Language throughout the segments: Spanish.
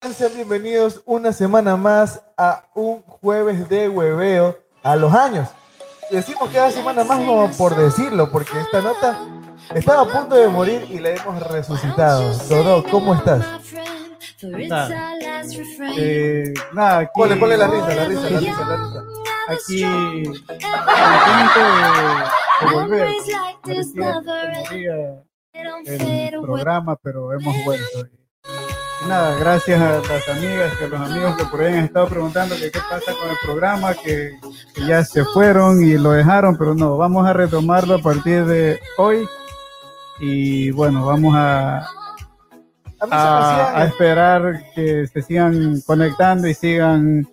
Sean bienvenidos una semana más a un jueves de hueveo a los años. Decimos cada semana más como por decirlo, porque esta nota estaba a punto de morir y la hemos resucitado. Dodo, ¿cómo estás? Nada. Eh, nada, aquí, Ponle, ponle la risa, la risa, la risa, la risa. aquí contento de, de volver. Parecía que moría el programa, pero hemos vuelto. Y nada, gracias a las amigas y a los amigos que por ahí han estado preguntando que qué pasa con el programa, que, que ya se fueron y lo dejaron, pero no, vamos a retomarlo a partir de hoy. Y bueno, vamos a, A esperar que se sigan conectando y sigan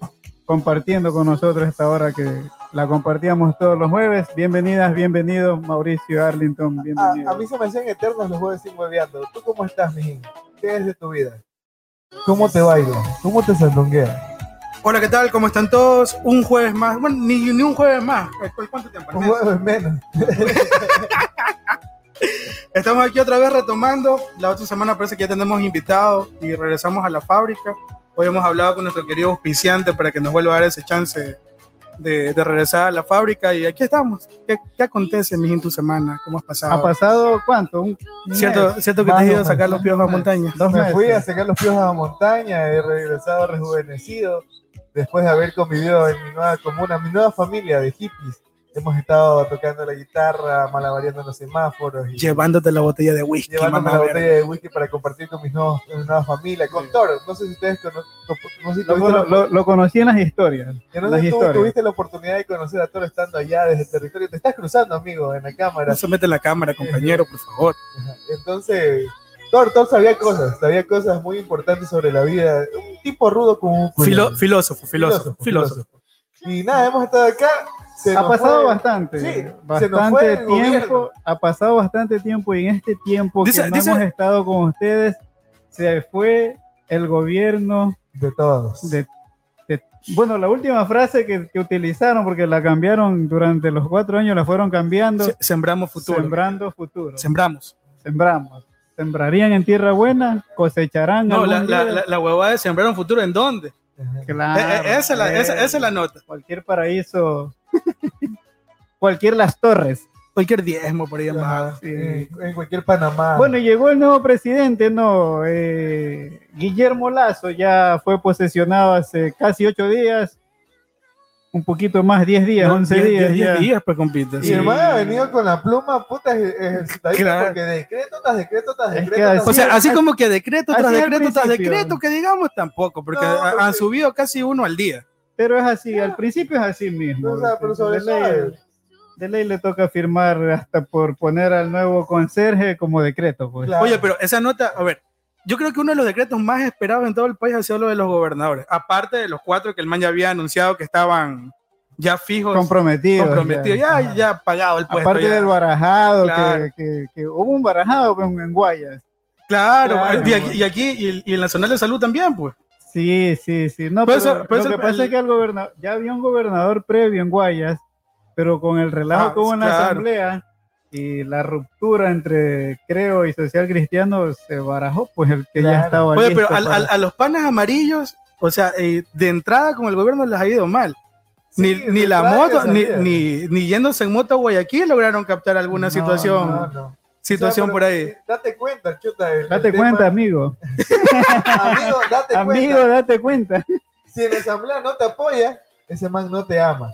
compartiendo con nosotros esta hora que la compartíamos todos los jueves. Bienvenidas, bienvenidos, Mauricio Arlington, bienvenido. a mí se me hacían eternos los jueves sin hueveando. ¿Tú cómo estás, mijín? ¿Qué es de tu vida? ¿Cómo te baila? ¿Cómo te sandunguea? Hola, ¿qué tal? ¿Cómo están todos? Un jueves más. Bueno, ni, ni un jueves más. ¿Cu- ¿Cuánto tiempo? Un jueves menos. Estamos aquí otra vez retomando. La otra semana parece que ya tenemos invitados y regresamos a la fábrica. Hoy hemos hablado con nuestro querido auspiciante para que nos vuelva a dar ese chance de, de regresar a la fábrica. Y aquí estamos. ¿Qué, qué acontece, mi en tu semana? ¿Cómo has ¿Ha pasado? pasado cuánto? Un ¿Cierto, cierto que te has ido a sacar los pies a la montaña? Dos Me fui a sacar los pies a la montaña, he regresado rejuvenecido después de haber convivido en mi nueva comuna, mi nueva familia de hippies. Hemos estado tocando la guitarra, malabareando los semáforos y Llevándote la botella de whisky, llevándome la botella de whisky para compartir con mis nuevos, con mi nueva familia, con Toro. No sé si ustedes cono- no sé si Lo, lo- lo- lo conocí en las historias. que no las sé si tú historias. tuviste la oportunidad de conocer a Toro estando allá desde el territorio. Te estás cruzando, amigo, en la cámara. No se mete en la cámara, compañero, por favor. Entonces, Thor, Thor sabía cosas, sabía cosas muy importantes sobre la vida. Un tipo rudo como un. Filo- filósofo, filósofo, filósofo. Y nada, hemos estado acá. Se Ha pasado fue- bastante, Sí, bastante tiempo, gobierno. ha pasado bastante tiempo y en este tiempo Dice- que no dice- hemos estado con ustedes, se fue el gobierno De todos. de, de- bueno, la última frase que, que utilizaron, porque la cambiaron durante los cuatro años, la fueron cambiando, Se- Sembramos futuro. sembrando futuro, Sembramos. sembramos, sembrarían en tierra buena, cosecharán No, la, la, la, la huevada de sembrar un futuro, ¿en dónde? Claro, Eh, eh, esa, es la, esa, esa es la nota. cualquier paraíso, cualquier las torres. Cualquier diezmo por ahí sí. en, en cualquier Panamá. Bueno, llegó el nuevo presidente, ¿no? Eh, Guillermo Lazo ya fue posesionado hace casi ocho días, un poquito más, diez días, No, once diez- días. diez ya. días, pues, compita. y sí. el ha venido con la pluma puta ej- ejercitadita Claro. porque decreto tras decreto tras Es decreto. que tras así- O sea, así como que decreto tras decreto tras decreto, que digamos tampoco, porque No, porque- han subido casi uno al día. Pero es así, al principio es así mismo. O sea, pero sobre de, ley, eso, de ley le toca firmar hasta por poner al nuevo conserje como decreto. Pues. Claro. Oye, pero esa nota, a ver, yo creo que uno de los decretos más esperados en todo el país ha sido lo de los gobernadores. Aparte de los cuatro que el man ya había anunciado que estaban ya fijos, comprometidos. comprometidos, ya. ya, ya pagado el puesto. Aparte ya. del barajado, Claro. que, que- que hubo un barajado en, en Guayas. Claro, Claro. y aquí, y, aquí y, la Nacional de Salud también, pues. Sí, sí, sí. No, Por pero eso- por lo que el- pasa es que el gobernador, ya había un gobernador previo en Guayas, pero con el relajo Ah, que hubo en la claro. asamblea y la ruptura entre Creo y Social Cristiano se barajó, pues el que ya estaba Oye, listo pero para- a los panas amarillos, o sea, eh, de entrada con el gobierno les ha ido mal. Ni, Sí, ni la moto, ni, ni, ni yéndose en moto a Guayaquil lograron captar alguna No, situación, No, no. Situación O sea, por ahí. eh, Date cuenta, chuta. el- Date el tema- cuenta, amigo. Amigo, date Amigo, cuenta. date cuenta. Si en la asamblea no te apoya, ese man no te ama.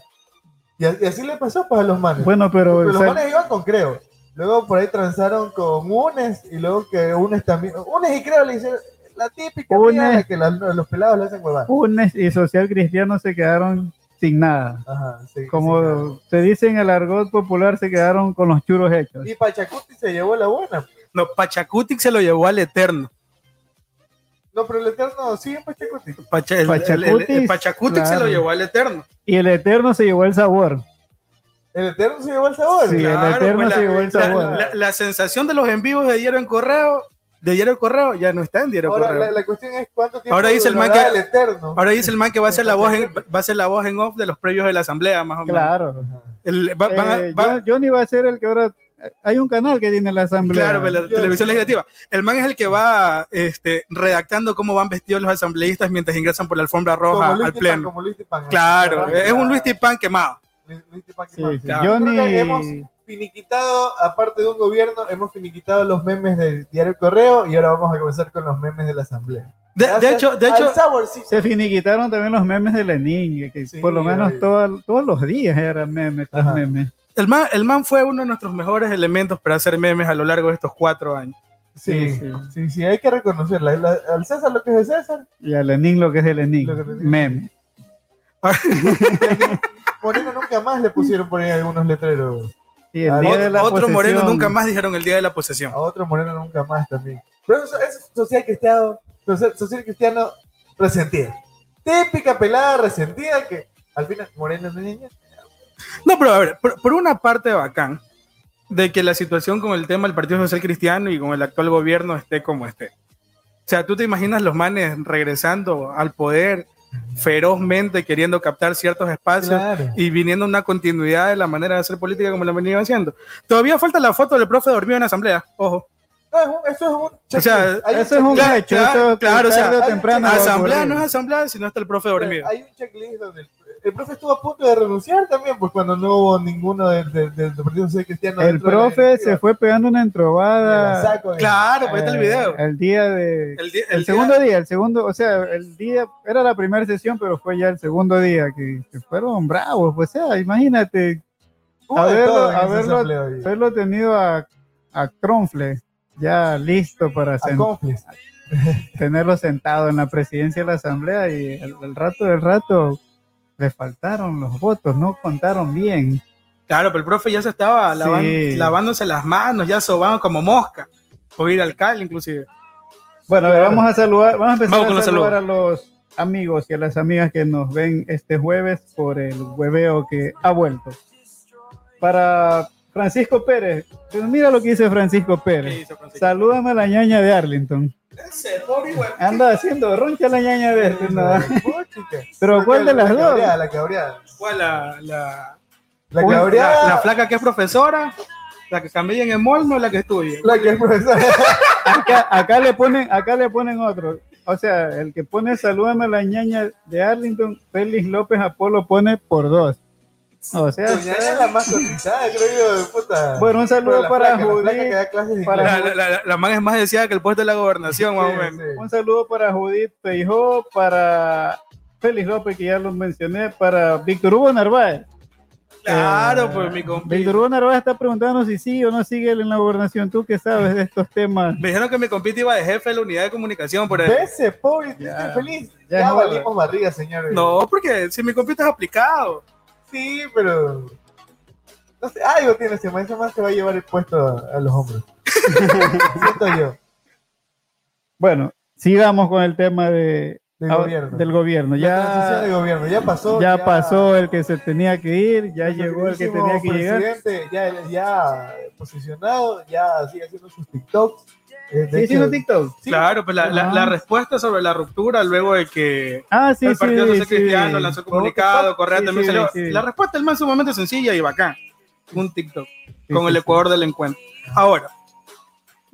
Y, así le pasó pues a los manes. Bueno, pero, los manes iban con Creo. Luego por ahí transaron con Unes y luego que Unes también. Unes y Creo le hicieron la típica Unes. mierda que la- los pelados le hacen huevada. UNES y Social Cristiano se quedaron sin nada. Ajá, sí, Como se dice en el argot popular, se quedaron con los churos hechos. Y Pachacuti se llevó la buena. No, Pachacutic se lo llevó al Eterno. No, pero el Eterno sigue en Pachacuti. Pacha- el, el- el- el Pachacutic, Pachacutic se lo llevó al Eterno. Y el Eterno se llevó el sabor. El Eterno se llevó el sabor. Sí, el Eterno pues, se la- llevó el sabor. la- la sensación de los en vivos de Diario en Correo, de Diario Correo, ya no está en Diario Ahora Correo. la, la cuestión es cuánto tiempo Ahora dice el man que- el Eterno. Ahora dice el man que va a ser la voz en, va a ser la voz en off de los previos de la asamblea, más o menos. Claro. El- va- van a- Eh, va- Johnny va a ser el que ahora hay un canal que tiene la asamblea. Claro, pues, la televisión legislativa. El man es el que va este, redactando cómo van vestidos los asambleístas mientras ingresan por la alfombra roja Como Luis al pleno. como Luis Tipán. Claro, es un Luis Tipán quemado. Luis- Luis Tipán que Sí, más. sí. Claro. Yo Que finiquitado, aparte de un gobierno, hemos finiquitado los memes del diario Correo y ahora vamos a comenzar con los memes de la Asamblea. De, hecho, de al hecho. Se finiquitaron también los memes de Lenin, que Sí, por lo menos toda- todos los días eran memes memes. el man, el man fue uno de nuestros mejores elementos para hacer memes a lo largo de estos cuatro años. Sí, Sí, sí, sí. sí, hay que reconocerla. La- al César lo que es de César, Y a Lenin lo que es de Lenin, Lo que es de Lenin. meme. Moreno nunca más le pusieron por ahí algunos letreros. Y el día de la Otro moreno nunca más dijeron el día de la posesión. A otro Moreno nunca más también. Pero eso es social cristiano, social, social cristiano resentido. Típica pelada resentida que al final Moreno es niña. No, pero a ver, por, por una parte bacán de que la situación con el tema del Partido Social Cristiano y con el actual gobierno esté como esté. O sea, tú te imaginas los manes regresando al poder ferozmente queriendo captar ciertos espacios Claro. y viniendo una continuidad de la manera de hacer política como la venían haciendo. Todavía falta la foto del profe dormido en la asamblea, ojo. No, eso es un. O sea. Hay Eso es un Claro, hecho, claro, eso claro, o sea, temprano asamblea no es asamblea, sino está el profe dormido. Hay un checklist donde el, el profe estuvo a punto de renunciar también, pues cuando no hubo ninguno del, del, del Partido Social Cristiano. El de profe se fue pegando una entrobada saco Claro, pues está el eh, video. el día de... El, día- El, el día- segundo día, el segundo, o sea, el día, era la primera sesión, pero fue ya el segundo día que, que fueron bravos, pues, o sea, imagínate haberlo, haberlo, haberlo tenido a, a Kronfle ya listo para sen- tenerlo sentado en la presidencia de la asamblea y el, el rato del rato le faltaron los votos, no contaron bien. Claro, pero el profe ya se estaba lavan- Sí. lavándose las manos, ya sobando como mosca. O ir al cal, inclusive. Bueno, a ver, vamos a saludar, vamos a empezar Vamos a saludar a los amigos y a las amigas que nos ven este jueves por el hueveo que ha vuelto. Para Francisco Pérez, pues mira lo que dice Francisco ¿Qué Pérez. hizo Francisco? Salúdame a la ñaña de Arlington. Ese. Anda haciendo roncha la ñaña de Arlington. Pero ¿cuál de las la dos? cabreada, La cabreada. ¿Cuál? La, la, La cabreada. la, la flaca que es profesora, la que camilla en el mall, no la que estudia. La que es profesora. Acá, acá le ponen, acá le ponen otro. O sea, el que pone salúdame a la ñaña de Arlington, Félix López Apolo pone por dos. O sea, Doña es la más cotizada, creo yo, de puta. Bueno, un saludo para Judith, para-. La, la, la, la man es más deseada que el puesto de la gobernación, más o menos. sí. Un saludo para Judith Peijó, para Félix López, que ya lo mencioné, para Víctor Hugo Narváez. Claro, Eh, pues mi compi. Víctor Hugo Narváez está preguntando si sí o no sigue él en la gobernación. ¿Tú qué sabes de estos temas? Me dijeron que mi compita iba de jefe de la unidad de comunicación. Por. Ese pobre, Ya. feliz. Ya Ya, valimos barriga, señores. No, porque si mi compita es aplicado. Sí, pero. No sé, algo tiene ese man. Ese man se va a llevar el puesto a, a los hombros. Siento yo. Bueno, sigamos con el tema de, Del ah, gobierno. del gobierno. De Ya, gobierno. Ya pasó. ya pasó el que se tenía que ir, ya llegó el que tenía que llegar. presidente Ya, ya posicionado, ya sigue haciendo sus TikToks. Eh, de ¿Sí, hecho, haciendo TikTok? sí, Claro, pues la, la, la respuesta sobre la ruptura luego de que Ah, sí, el sí, Partido Social sí. Cristiano lanzó comunicado, Correa Sí, también sí, salió. sí. La respuesta es más sumamente sencilla y bacán. Un TikTok Sí, con sí, el sí. Ecuador del encuentro. Ahora,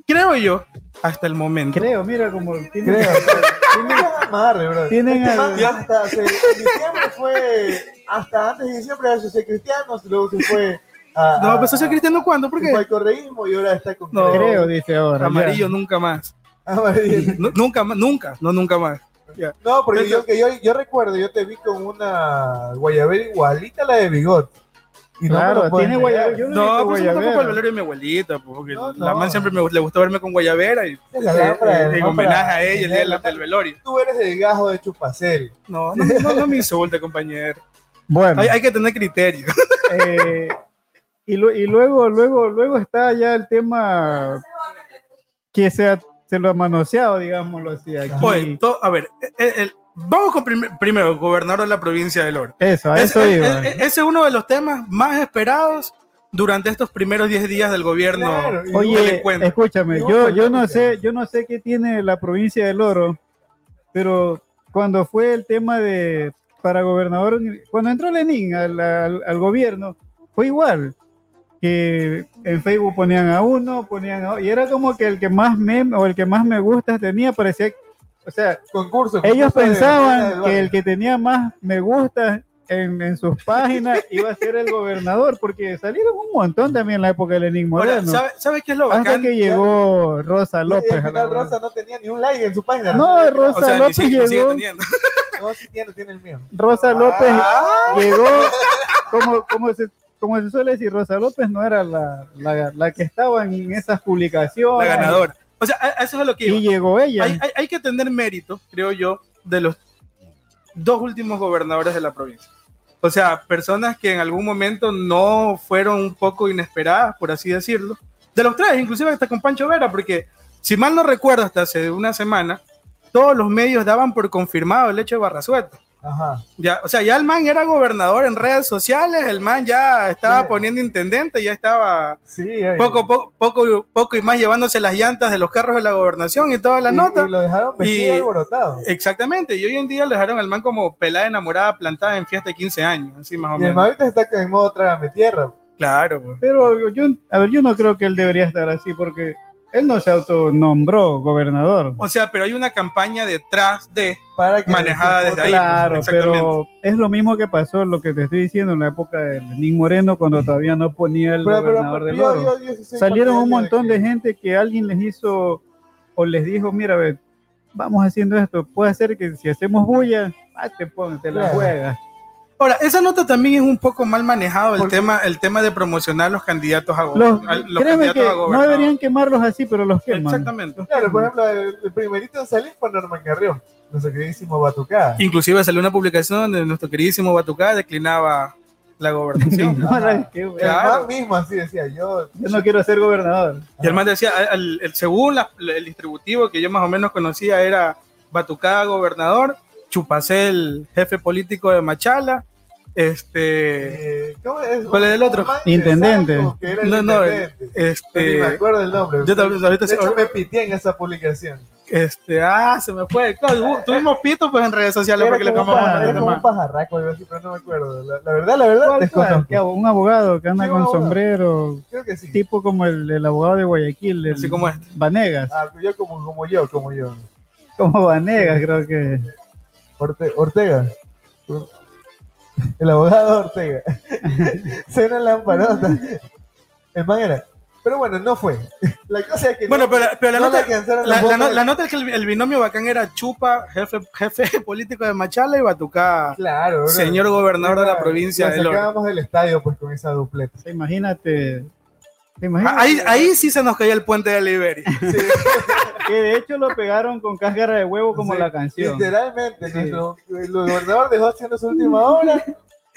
creo yo, hasta el momento, Creo, mira como tiene, Creo. Tienen amarre, bro. Tienen Este al- hasta se- en diciembre fue, hasta antes de diciembre era social cristiano, luego se fue a, No, a- pues social cristiano cuándo? ¿Por se fue qué? al correísmo y ahora está con No. creo, dice ahora. ya. Amarillo nunca más. Amarillo. Nu- nunca más, nunca, no nunca más. Ya. No, porque yo, que yo, yo recuerdo, yo te vi con una guayabera igualita a la de Bigot. Y no Claro, puedes tiene negar. guayabera. Yo no No, pues yo tampoco el velorio de mi abuelita, pues, porque No, la no. man siempre me, le gustó verme con guayabera y la lámpara, en la homenaje a ella el día del, del velorio. Tú eres el gajo de Chupacel. No, no, no, no me insulte, compañero. Bueno, Hay, hay que tener criterio. eh, y, lu- y luego, luego, luego está ya el tema que se, ha- se lo ha manoseado, digámoslo así. Aquí. Oye, to- a ver, el- el- vamos con prim- primero, gobernador de la provincia del Oro. Eso, a Es- eso es- iba. es- ese es uno de los temas más esperados durante estos primeros 10 días del gobierno. Claro, y del Oye, escúchame, No, yo, yo no, sé, yo no sé qué tiene la provincia del Oro, pero cuando fue el tema de para gobernador, cuando entró Lenín al, al- al gobierno, fue igual. Que en Facebook ponían a uno, ponían a y era como que el que más meme o el que más me gusta tenía, parecía, o sea, Concurso. ellos concurso de- pensaban de- que el que tenía más me gusta en, en sus páginas iba a ser el gobernador, porque salieron un montón también en la época de Lenín Ahora, Moreno. ¿sabe, sabe qué es lo Hasta bacán? que llegó Rosa López. al final. Rosa no tenía ni un like en su página. No, Rosa O sea, López llegó. No, sí tiene, tiene el mío. Rosa López Ah. llegó, como, como, se, como se suele decir, Rosa López no era la, la, la que estaba en esas La publicaciones. ganadora. O sea, a- a eso es a lo que Y iba. llegó ella. Hay, hay- hay que tener mérito, creo yo, de los dos últimos gobernadores de la provincia. O sea, personas que en algún momento no fueron un poco inesperadas, por así decirlo. De los tres, inclusive hasta con Pancho Vera, porque si mal no recuerdo, hasta hace una semana, todos los medios daban por confirmado el hecho de Barrasueto. Ajá. Ya, o sea, ya el man era gobernador en redes sociales, el man ya estaba Sí. poniendo intendente, ya estaba Sí, poco, poco, poco, poco y más llevándose las llantas de los carros de la gobernación y toda la Y- nota. Y lo dejaron vestido Y- alborotado. Exactamente, y hoy en día le dejaron al man como pelada enamorada plantada en fiesta de 15 años, así más o Y el menos. man ahorita está en modo trágame tierra. Claro, pues. Pero yo, a ver, yo no creo que él debería estar así porque él no se autonombró gobernador. O sea, pero hay una campaña detrás de. Para que Manejada desde ahí. Claro, exactamente. pero es lo mismo que pasó, lo que te estoy diciendo en la época de Lenín Moreno, cuando todavía no ponía el Pero- pero- gobernador del yo- oro. yo- yo sí soy Salieron un montón de gente que alguien les hizo o les dijo, mira, ve, vamos haciendo esto, puede ser que si hacemos bulla, ah, te pones, te la Claro. juegas. Ahora, esa nota también es un poco mal manejado, el tema, el tema de promocionar los candidatos a, go- Los, a- los candidatos que a no deberían quemarlos así, pero los queman. Exactamente. Claro, por ejemplo, el, el primerito en salir fue Norman Carrión, nuestro queridísimo Batucada. Inclusive salió una publicación donde nuestro queridísimo Batucá declinaba la gobernación. No, no, es que, El Claro. mismo así decía, yo... Yo no quiero ser gobernador. Y el man decía, al- el- según la- el distributivo que yo más o menos conocía era Batucada gobernador, Chupacel jefe político de Machala, este, eh, ¿Cómo es? ¿Cuál es el otro? Intendente. Santos, que era el no, no, intendente. Ni me este, acuerdo el nombre. yo también ahorita de se- hecho, me pité en esa publicación. este, ah, se me fue, claro, hubo- tuvimos pito pues en redes sociales Era porque le como, un pajarraco, algo así, pero no me acuerdo. La, la verdad, la verdad. Un abogado que anda Sí, con abogado. sombrero, Creo que sí. tipo como el, el abogado de Guayaquil, el Así como este. Vanegas, Ah, yo como, como yo, como yo. como Vanegas creo que. Orte- Ortega. El abogado Ortega. Cena lamparota. El man era. Pero bueno, no fue. La cosa es que Bueno, no, pero, pero la, no nota, la, la no- la nota es que el, el binomio bacán era Chupa, jefe, jefe político de Machala y Batucá, Claro, bro. señor gobernador de la provincia Oro. sacábamos del estadio pues con esa dupleta. Imagínate. Ah, Ahí, ahí sí se nos caía el puente de Liberia. que de hecho lo pegaron con cáscara de huevo como Sí, la canción. Literalmente, Sí. nuestro el gobernador dejó haciendo su última hora.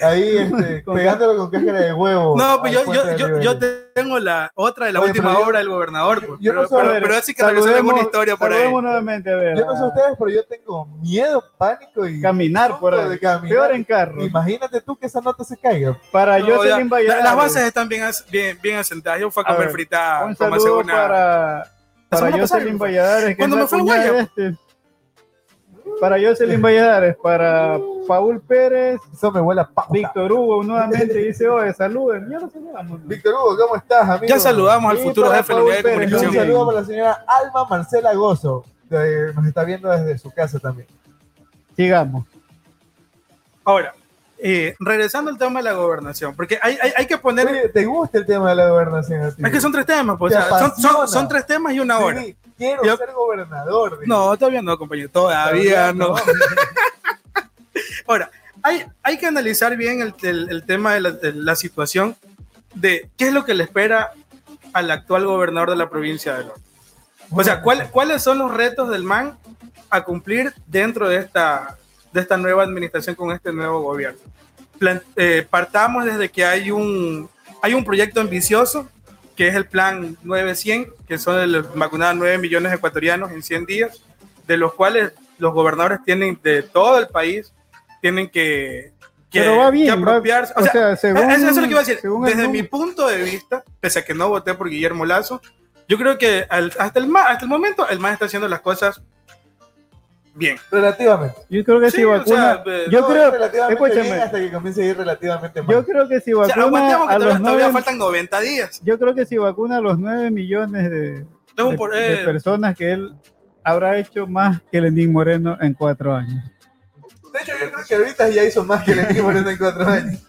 Ahí este, pegándolo con cáscara de huevo. No, pues yo, yo, yo, yo tengo la otra de la Oye, última obra del gobernador. pues, yo no pero, soy- pero, pero así que regresar alguna historia por ahí. saludemos nuevamente, a ver. Yo no sé ustedes, pero yo tengo miedo, pánico y Caminar por ahí. de caminar. Peor en carro. Imagínate tú que esa nota se caiga. Para No, yo la- las bases están bien, bien, bien asentadas. Yo fui a comer ver, frita Un saludo una. para, para Jocelyn fue. Valladares, que Cuando me fui a Para Jocelyn Valladares, para Paul Pérez, Eso me huele a pauta. Víctor Hugo nuevamente dice, oye, saluden. Ya lo saludamos. Víctor Hugo, ¿cómo estás, amigo? Ya saludamos al futuro jefe de la unidad de un saludo para la señora Alma Marcela Gozo. que nos está viendo desde su casa también. Sigamos. Ahora, eh, regresando al tema de la gobernación, porque hay, hay, hay que poner. Oye, ¿te gusta el tema de la gobernación? Es que son tres temas, pues, o Te sea, son, son, tres temas y una hora. Sí, quiero Yo- ser gobernador. No, todavía no, compañero, todavía no. Ahora, hay, hay que analizar bien el, el- el tema de la, de la situación de qué es lo que le espera al actual gobernador de la provincia de Norte. O sea, ¿cuál- ¿cuáles son los retos del MAN a cumplir dentro de esta, de esta nueva administración con este nuevo gobierno? Eh, partamos desde que hay un, hay un proyecto ambicioso, que es el plan 900, que son el vacunar a 9 millones de ecuatorianos en 100 días, de los cuales los gobernadores tienen de todo el país, tienen que, que, Pero va bien, que va- apropiarse. o sea, según- eso es lo que iba a decir. Desde mi punto de vista, pese a que no voté por Guillermo Lazo, yo creo que al- hasta, el, hasta el momento el MAN está haciendo las cosas bien. Relativamente. Yo creo que Sí, si o vacuna, sea, eh, yo No, creo, relativamente escúchame. bien hasta que comience a ir relativamente mal. yo creo que si O sea, vacuna aguantemos que a todavía, los todavía nueve, faltan 90 días. yo creo que si vacuna a los 9 millones de, Tengo de- por- de eh, personas que él habrá hecho más que Lenín Moreno en cuatro años. De hecho, yo creo que ahorita ya hizo más que el equipo en cuatro años.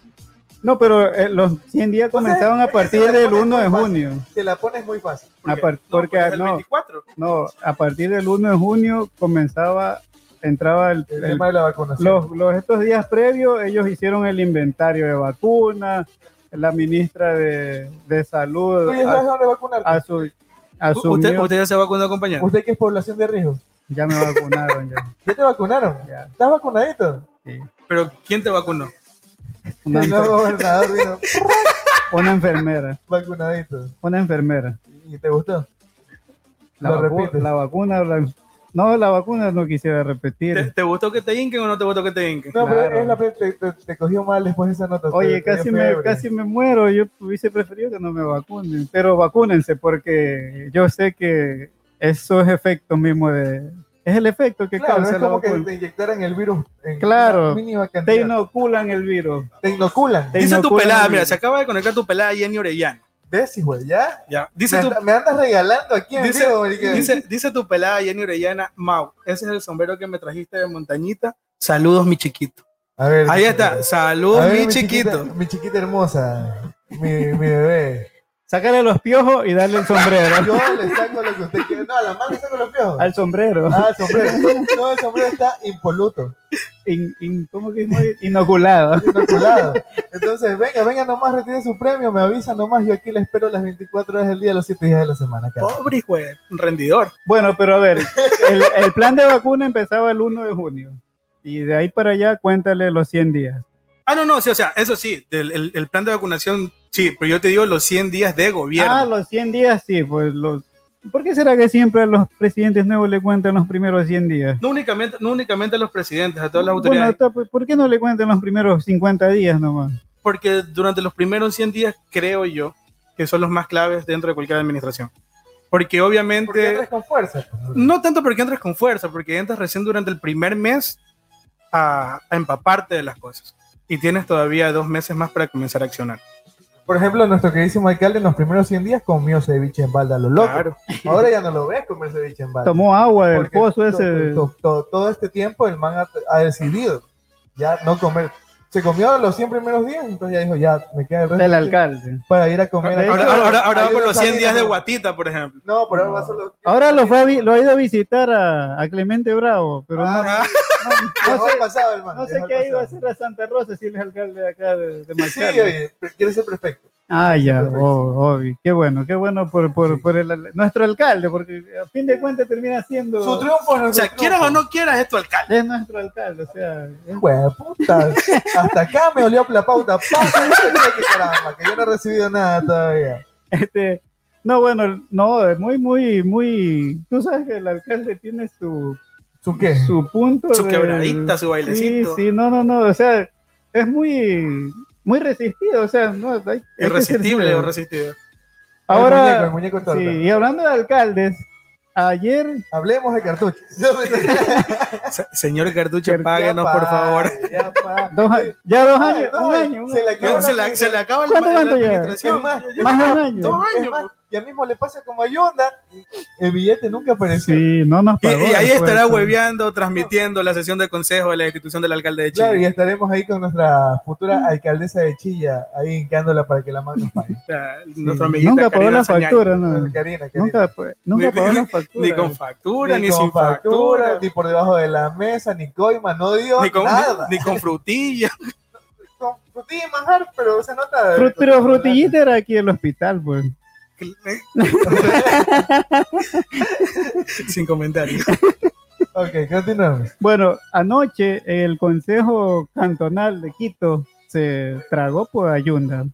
No, pero eh, los 100 días comenzaban a partir del pone 1 de junio. Te la pones muy fácil. A par- No, porque el no, 24. no, a partir del 1 de junio comenzaba, entraba el, El el- tema de la vacunación. los, los- estos días previos, ellos hicieron el inventario de vacunas, la ministra de, de salud ¿Tú ya sabes dónde vacunar? a, su, ¿Usted, ¿Usted ya se vacunó, compañero? ¿Usted que es población de riesgo? ya me vacunaron ya. ¿Ya te vacunaron? ya, ¿Estás vacunadito? sí. ¿Pero quién te vacunó? Una, El nuevo enfer- gobernador vino una enfermera, vacunadito. una enfermera. ¿Y te gustó? La, Lo vacu- repites. la vacuna, la- no, la vacuna no quisiera ¿Te, repetir. te gustó que te inquen o no te gustó que te inquen? No, Claro. pero es la, te, te, te cogió mal después de esa nota. Oye, casi me, casi me muero. Yo hubiese preferido que no me vacunen, pero vacúnense porque yo sé que eso es efecto mismo de. Es el efecto que Claro, causa es la como que te inyectaran el virus en Claro. mínima Te inoculan el virus. Te inoculan. Te Dice tu pelada, el mira, se acaba de conectar tu pelada Jenny Orellana. ¿Ves, güey? ¿Ya? Ya. Dice me, tu, anda- me andas regalando aquí en Dice- vivo, dice, dice tu pelada Jenny Orellana, Mau, ese es el sombrero que me trajiste de montañita. Saludos, mi chiquito. A ver, Ahí está, saludos, mi chiquito. chiquita- mi chiquita hermosa. Mi, mi bebé. Sácale los piojos y darle el sombrero. Yo le saco lo que usted quiere. No, a la mano le saco los piojos. Al sombrero. Ah, el sombrero. No, el sombrero está impoluto, In- in- ¿Cómo que es? Inoculado. inoculado. Entonces, venga, venga nomás, retire su premio, me avisa nomás. Yo aquí le espero las 24 horas del día, los 7 días de la semana. cara. Pobre hijo rendidor. Bueno, pero a ver, el, el plan de vacuna empezaba el 1 de junio. Y de ahí para allá, cuéntale los 100 días. Ah, no, no, sí, o sea, eso sí, el, el- el plan de vacunación, sí, pero yo te digo los 100 días de gobierno. Ah, los 100 días, sí, pues los... ¿Por qué será que siempre a los presidentes nuevos le cuentan los primeros 100 días? No únicamente, no únicamente a los presidentes, a todas las Bueno, autoridades, ta- pues, ¿por qué no le cuentan los primeros 50 días nomás? porque durante los primeros 100 días creo yo que son los más claves dentro de cualquier administración. Porque obviamente, Porque entras con fuerza. no tanto porque entres con fuerza, porque entras recién durante el primer mes a, a empaparte de las cosas. Y tienes todavía dos meses más para comenzar a accionar. Por ejemplo, nuestro queridísimo alcalde en los primeros 100 días comió ceviche en balda, lo loco. Claro. Ahora ya no lo ves comer ceviche en balda. Tomó agua del pozo to- ese. to- to- todo este tiempo el man ha, ha decidido ya no comer. Se comió los 100 primeros días, entonces ya dijo, ya me queda el resto del alcalde. para ir a comer. Ahora, ahora, ahora, ahora va por no los 100 salí, días de no. guatita, por ejemplo. No, por ahora va solo. Ahora lo, fue a lo ha ido a visitar a, a Clemente Bravo, pero no, Ah, no Dejó sé, el pasado, hermano. no sé qué ha ido a hacer a Santa Rosa si él es alcalde de acá de, de Sí, oye, quiere ser perfecto. Ah, ya, oh, obvio. Qué bueno, qué bueno por, por, Sí. por el, nuestro alcalde, porque a fin de cuentas termina siendo. Su triunfo no O sea, quieras o no quieras, es tu alcalde. Es nuestro alcalde, o sea. es- puta. Hasta acá me olió la pauta. Pasa, que caramba, que yo no he recibido nada todavía. Este, no, bueno, no, es muy, muy, muy. Tú sabes que el alcalde tiene su, ¿Su qué? su punto. Su de- quebradita, su Sí, bailecito. sí, no, no, no, o sea, es muy, muy resistido, o sea, no, hay, Irresistible o resistible. El Ahora, muñeco, el muñeco sí, y hablando de alcaldes, ayer, Hablemos de cartuchos. Se- Señor Cartucho, páguenos, por favor. ya dos, ya dos Ay, años, no, un año, un se le año. Se le, se le acaba el ¿Cuánto, la administración. Más, más de un año. Dos años. Ya mismo le pasa como a Yonda, el billete nunca apareció. Sí, no nos Y, pagó. y ahí estará hueveando, transmitiendo la sesión de consejo de la institución del alcalde de Chile. Claro, y estaremos ahí con nuestra futura alcaldesa de Chilla, ahí hincándola para que la mano nos pague. Sí, Nunca pagó la factura, no. Karina, Karina. Nunca, nunca Ni- pagó la ni- factura. Ni con factura, ni, con sin factura, ni por debajo de la mesa, ni coima, no dio ni con, nada. ni con frutilla. con frutilla y manjar, pero se nota. Frut- pero frutillita era aquí en el hospital, pues. sin comentarios. Ok, continuamos. Bueno, anoche el Consejo Cantonal de Quito se tragó por Ayunda.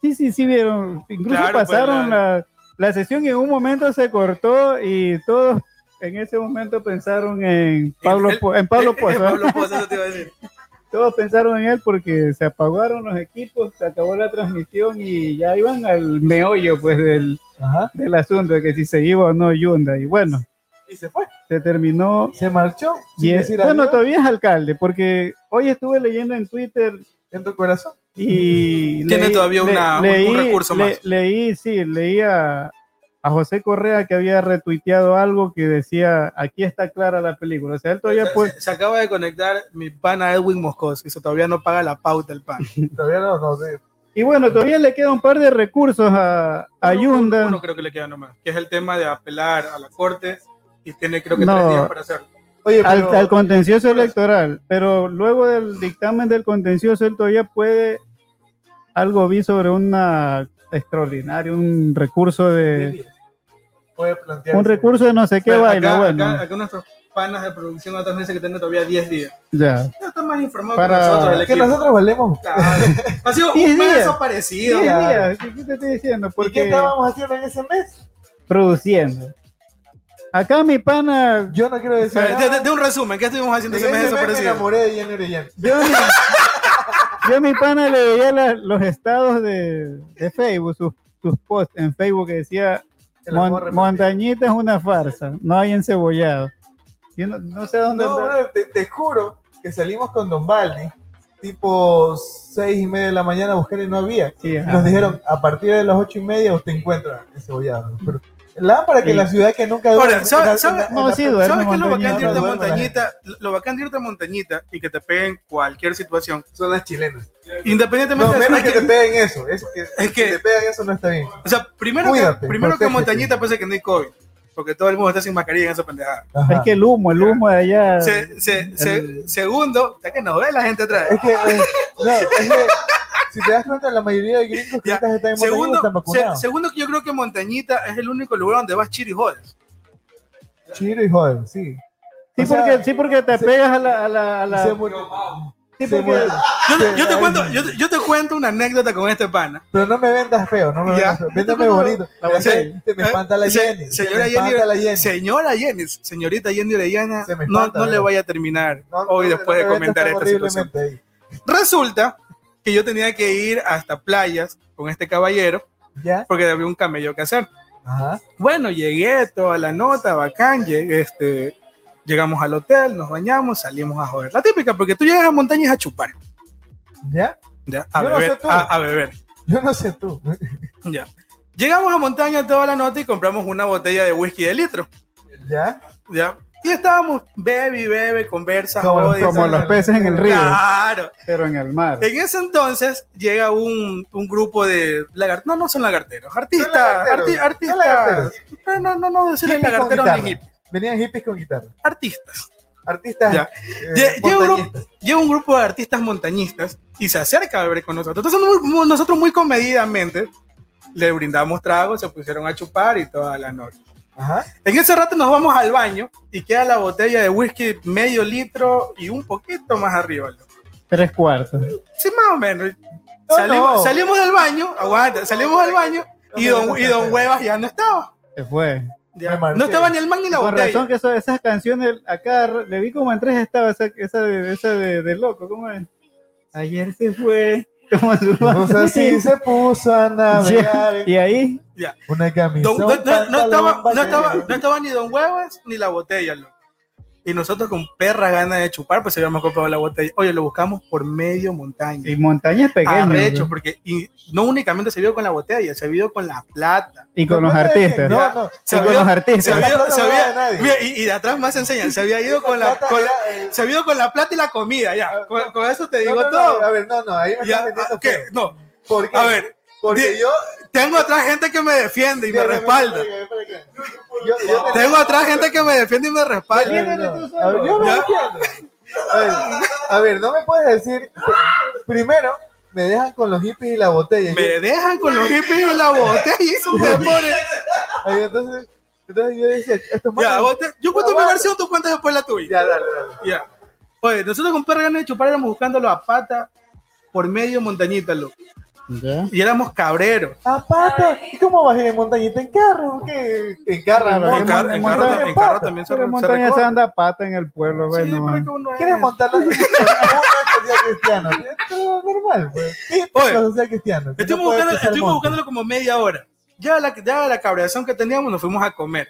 Sí, sí, sí vieron. Incluso Claro, pues, pasaron la- la, la sesión y en un momento se cortó y todos en ese momento pensaron en Pablo, El- en Pablo Pozo. Pablo Pozo, eso te iba a decir. Todos pensaron en él porque se apagaron los equipos, se acabó la transmisión y ya iban al meollo pues del, Ajá. del asunto de que si se iba o no Yunda. Y bueno, Y se fue. Se terminó. Se marchó. Y es- decir bueno, adiós todavía es alcalde, porque hoy estuve leyendo en Twitter en tu corazón. y Tiene todavía una- un- un recurso le- más. Leí, sí, leí a, a José Correa que había retuiteado algo que decía, aquí está clara la película. O sea, él todavía se, pues, se- se acaba de conectar mi pana Edwin Moscos eso todavía no paga la pauta el pan. Todavía no, no y bueno, todavía le queda un par de recursos a, a Uno- Yunda. Uno creo que le queda nomás, que es el tema de apelar a la corte y tiene creo que No. tres días para hacerlo. Oye, al, pero, al contencioso electoral, pero luego del dictamen del contencioso, él todavía puede, algo vi sobre una extraordinaria, un recurso de, puede un recurso de no sé qué vaina, acá, bueno, acá- acá nuestros panas de producción otros dicen que tienen todavía 10 días. ya. Ya están más informados Para- que nosotros, Que nosotros valemos. Claro. Ha sido un mes desaparecido. Diez ya. días, ¿qué, te estoy diciendo? ¿Y qué Porque estábamos haciendo en ese mes? produciendo. Acá mi pana, Yo no quiero decir. De, de- de un resumen, ¿qué estuvimos haciendo En ese mes mes me desaparecido? enamoré de Jenny Orellana. yo, yo a mi pana le veía la- los estados de, de Facebook, sus, sus posts en Facebook que decía Mon-. Montañita es una farsa, no hay encebollado. Yo no, no sé dónde. No, brother, te, te juro que salimos con Don Baldi, tipo seis y media de la mañana a buscar y no había. Sí, nos dijeron, a partir de las ocho y media usted encuentra ese bollado. Pero lámpara que Sí. la ciudad que nunca Ahora, duerme, ¿sabe- en la- sabe- en la- en No, sí, ¿Sabes qué es lo bacán de montañita, irte a montañita? Lo bacán de irte a montañita y que te peguen cualquier situación. Son las chilenas. Independientemente No, de menos es que que- te peguen eso. que, Es que- que te pegan eso no está bien. O sea, primero Cuídate, que, primero que montañita parece que no hay COVID. Porque todo el mundo está sin mascarilla en esa pendejada. Ajá. Es que el humo, el humo de allá. Se- se- se- El- segundo, ya que nos ve la gente atrás. Es que, eh, no, es que, si te das cuenta, la mayoría de gringos que están en Montañita Segundo, están se- segundo que yo creo que Montañita es el único lugar donde vas chiri y jodes. Chiro y joder, sí. Sí, O sea, porque, sí, porque te se- pegas a la. A la, a la- Se murió. Sí, se porque-. Yo, te- yo te cuento, yo, te- yo te cuento una anécdota con este pana. Pero no me vendas feo, no me vendas feo. Véndame bonito. la botella. se me espanta la Se- Jenny. se señora me Jenny, espanta la Jenny. señora Jenny, señorita Jenny Orellana, Se me no, espanta, no le vaya a terminar No, hoy no, después de me comentar esta situación. ahí. Resulta que yo tenía que ir hasta playas con este caballero ¿Ya? porque había un camello que hacer. Ajá. Bueno, llegué, toda la nota, bacán, llegué, este, llegamos al hotel, nos bañamos, salimos a joder. La típica, porque tú llegas a montañas a chupar, ¿Ya? ya, a Yo no beber, sé tú. a, a beber, Yo no sé tú. ya. Llegamos a montaña toda la nota y compramos una botella de whisky de litro, ¿Ya? ya. Y estábamos, bebe y bebe, conversa, Como- jode, como los peces en el río, Claro. pero en el mar. En ese entonces llega un, un grupo de lagarteros, no, no son lagarteros, artistas, arti- artistas, no, no, no, no decirles lagarteros ni hippies, Venían hippies con guitarra. artistas. Artistas. Ya. eh, Lle- llega, un llega un grupo de artistas montañistas y se acerca a beber con nosotros. Entonces muy- muy- nosotros muy comedidamente le brindamos tragos, se pusieron a chupar y toda la noche. Ajá. En ese rato nos vamos al baño y queda la botella de whisky medio litro y un poquito más arriba. Tres cuartos. Sí, más o menos. No, salimos, no. salimos del baño, aguanta, salimos del baño y don, y don Huevas ya no estaba. Se fue. No estaba ni el man ni la Con botella. razón que eso- esas canciones acá le vi como en tres estados esa, esa, de, esa de, de loco, ¿cómo es? Ayer se fue. Como su Pues así se puso a navegar Y ahí, una camisa. Don- no, no- no estaba, no, estaba, no estaba ni Don Huevas ni la botella, loco. Y nosotros con perra ganas de chupar, pues habíamos comprado la botella. Oye, lo buscamos por medio montaña. y montañas pequeñas. Arrecho, ¿no? porque y no únicamente se vio con la botella, se vio con la plata. Y con los artistas. No, no. Se Y con vio- los artistas. Había, se había- y, y de atrás más enseñan, se había ido con la, plata con la- eh, se había ido con la plata y la comida, ya. Con, con eso te digo no, no, todo. no, a ver, no, no, ahí me Ya, ah, ¿qué? No, ¿Por qué? a ver, porque di- yo. Tengo atrás gente que me defiende y me respalda. Tengo atrás gente que me defiende y me respalda. A ver, no me puedes decir. Primero, me dejan con los hippies y la botella. Me dejan con los hippies en la botella y eso me pone. Ay, entonces, entonces yo decía, esto es Ya, malo. vos te- yo cuento mi versión, tú cuentas después la tuya. Ya, dale, dale. Ya. Oye, nosotros con perra ganas de chupar éramos buscándolo a pata por medio montañita, loco. Ya. Y éramos cabreros. Pata, ¿y cómo vas a ir en montañita? ¿En carro? ¿Qué? En carro, en En, en car- mon- en carro, en carro pata. también se, en montaña se anda pata en el pueblo, Sí, bueno. ¿Quieres montar la? Esto es normal, pues. Oye, social cristiano. que Estuvimos, no buscando- estuvimos buscándolo como media hora. Ya la, ya la cabreación que teníamos nos fuimos a comer.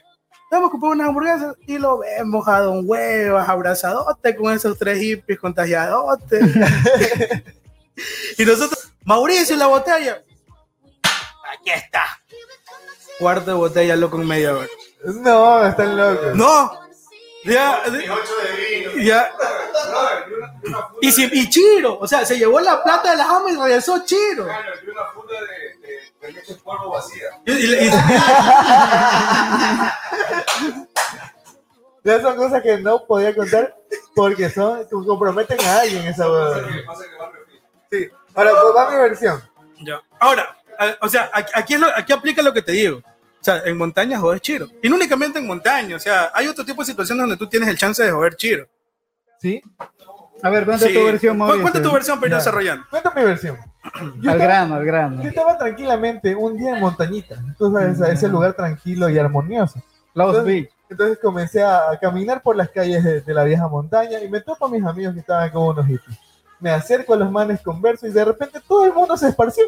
vamos a comprar unas hamburguesas y lo vemos a Don Huevas abrazadote con esos tres hippies contagiadotes. y nosotros, Mauricio, la botella. Aquí está. Cuarto de botella, loco, en media hora. No, están locos. No. Ya, ya. Y, si, y Chiro, o sea, se llevó la plata de la jama y regresó Chiro. Y- y- y- Esas son cosas que no podía contar porque son que comprometen a alguien esa huevada. Sí. Ahora, pues va mi versión. Ya. Ahora, a- o sea, aquí, aquí es lo- aquí aplica lo que te digo. O sea, en montaña joder chiro. Y no únicamente en montaña, o sea, hay otro tipo de situaciones donde tú tienes el chance de joder chiro. ¿Sí? A ver, cuenta Sí. tu versión, Cu- Mauricio. Cuenta tu versión para ir desarrollando. Cuento mi versión. Yo Al estaba, grano, al grano. yo estaba tranquilamente un día en Montañita. Sabes, a ese lugar tranquilo y armonioso. Lost Entonces- Beach. Entonces comencé a, a caminar por las calles de, de la vieja montaña y me topo a mis amigos que estaban como unos hippies. Me acerco a los manes, converso y de repente todo el mundo se esparció.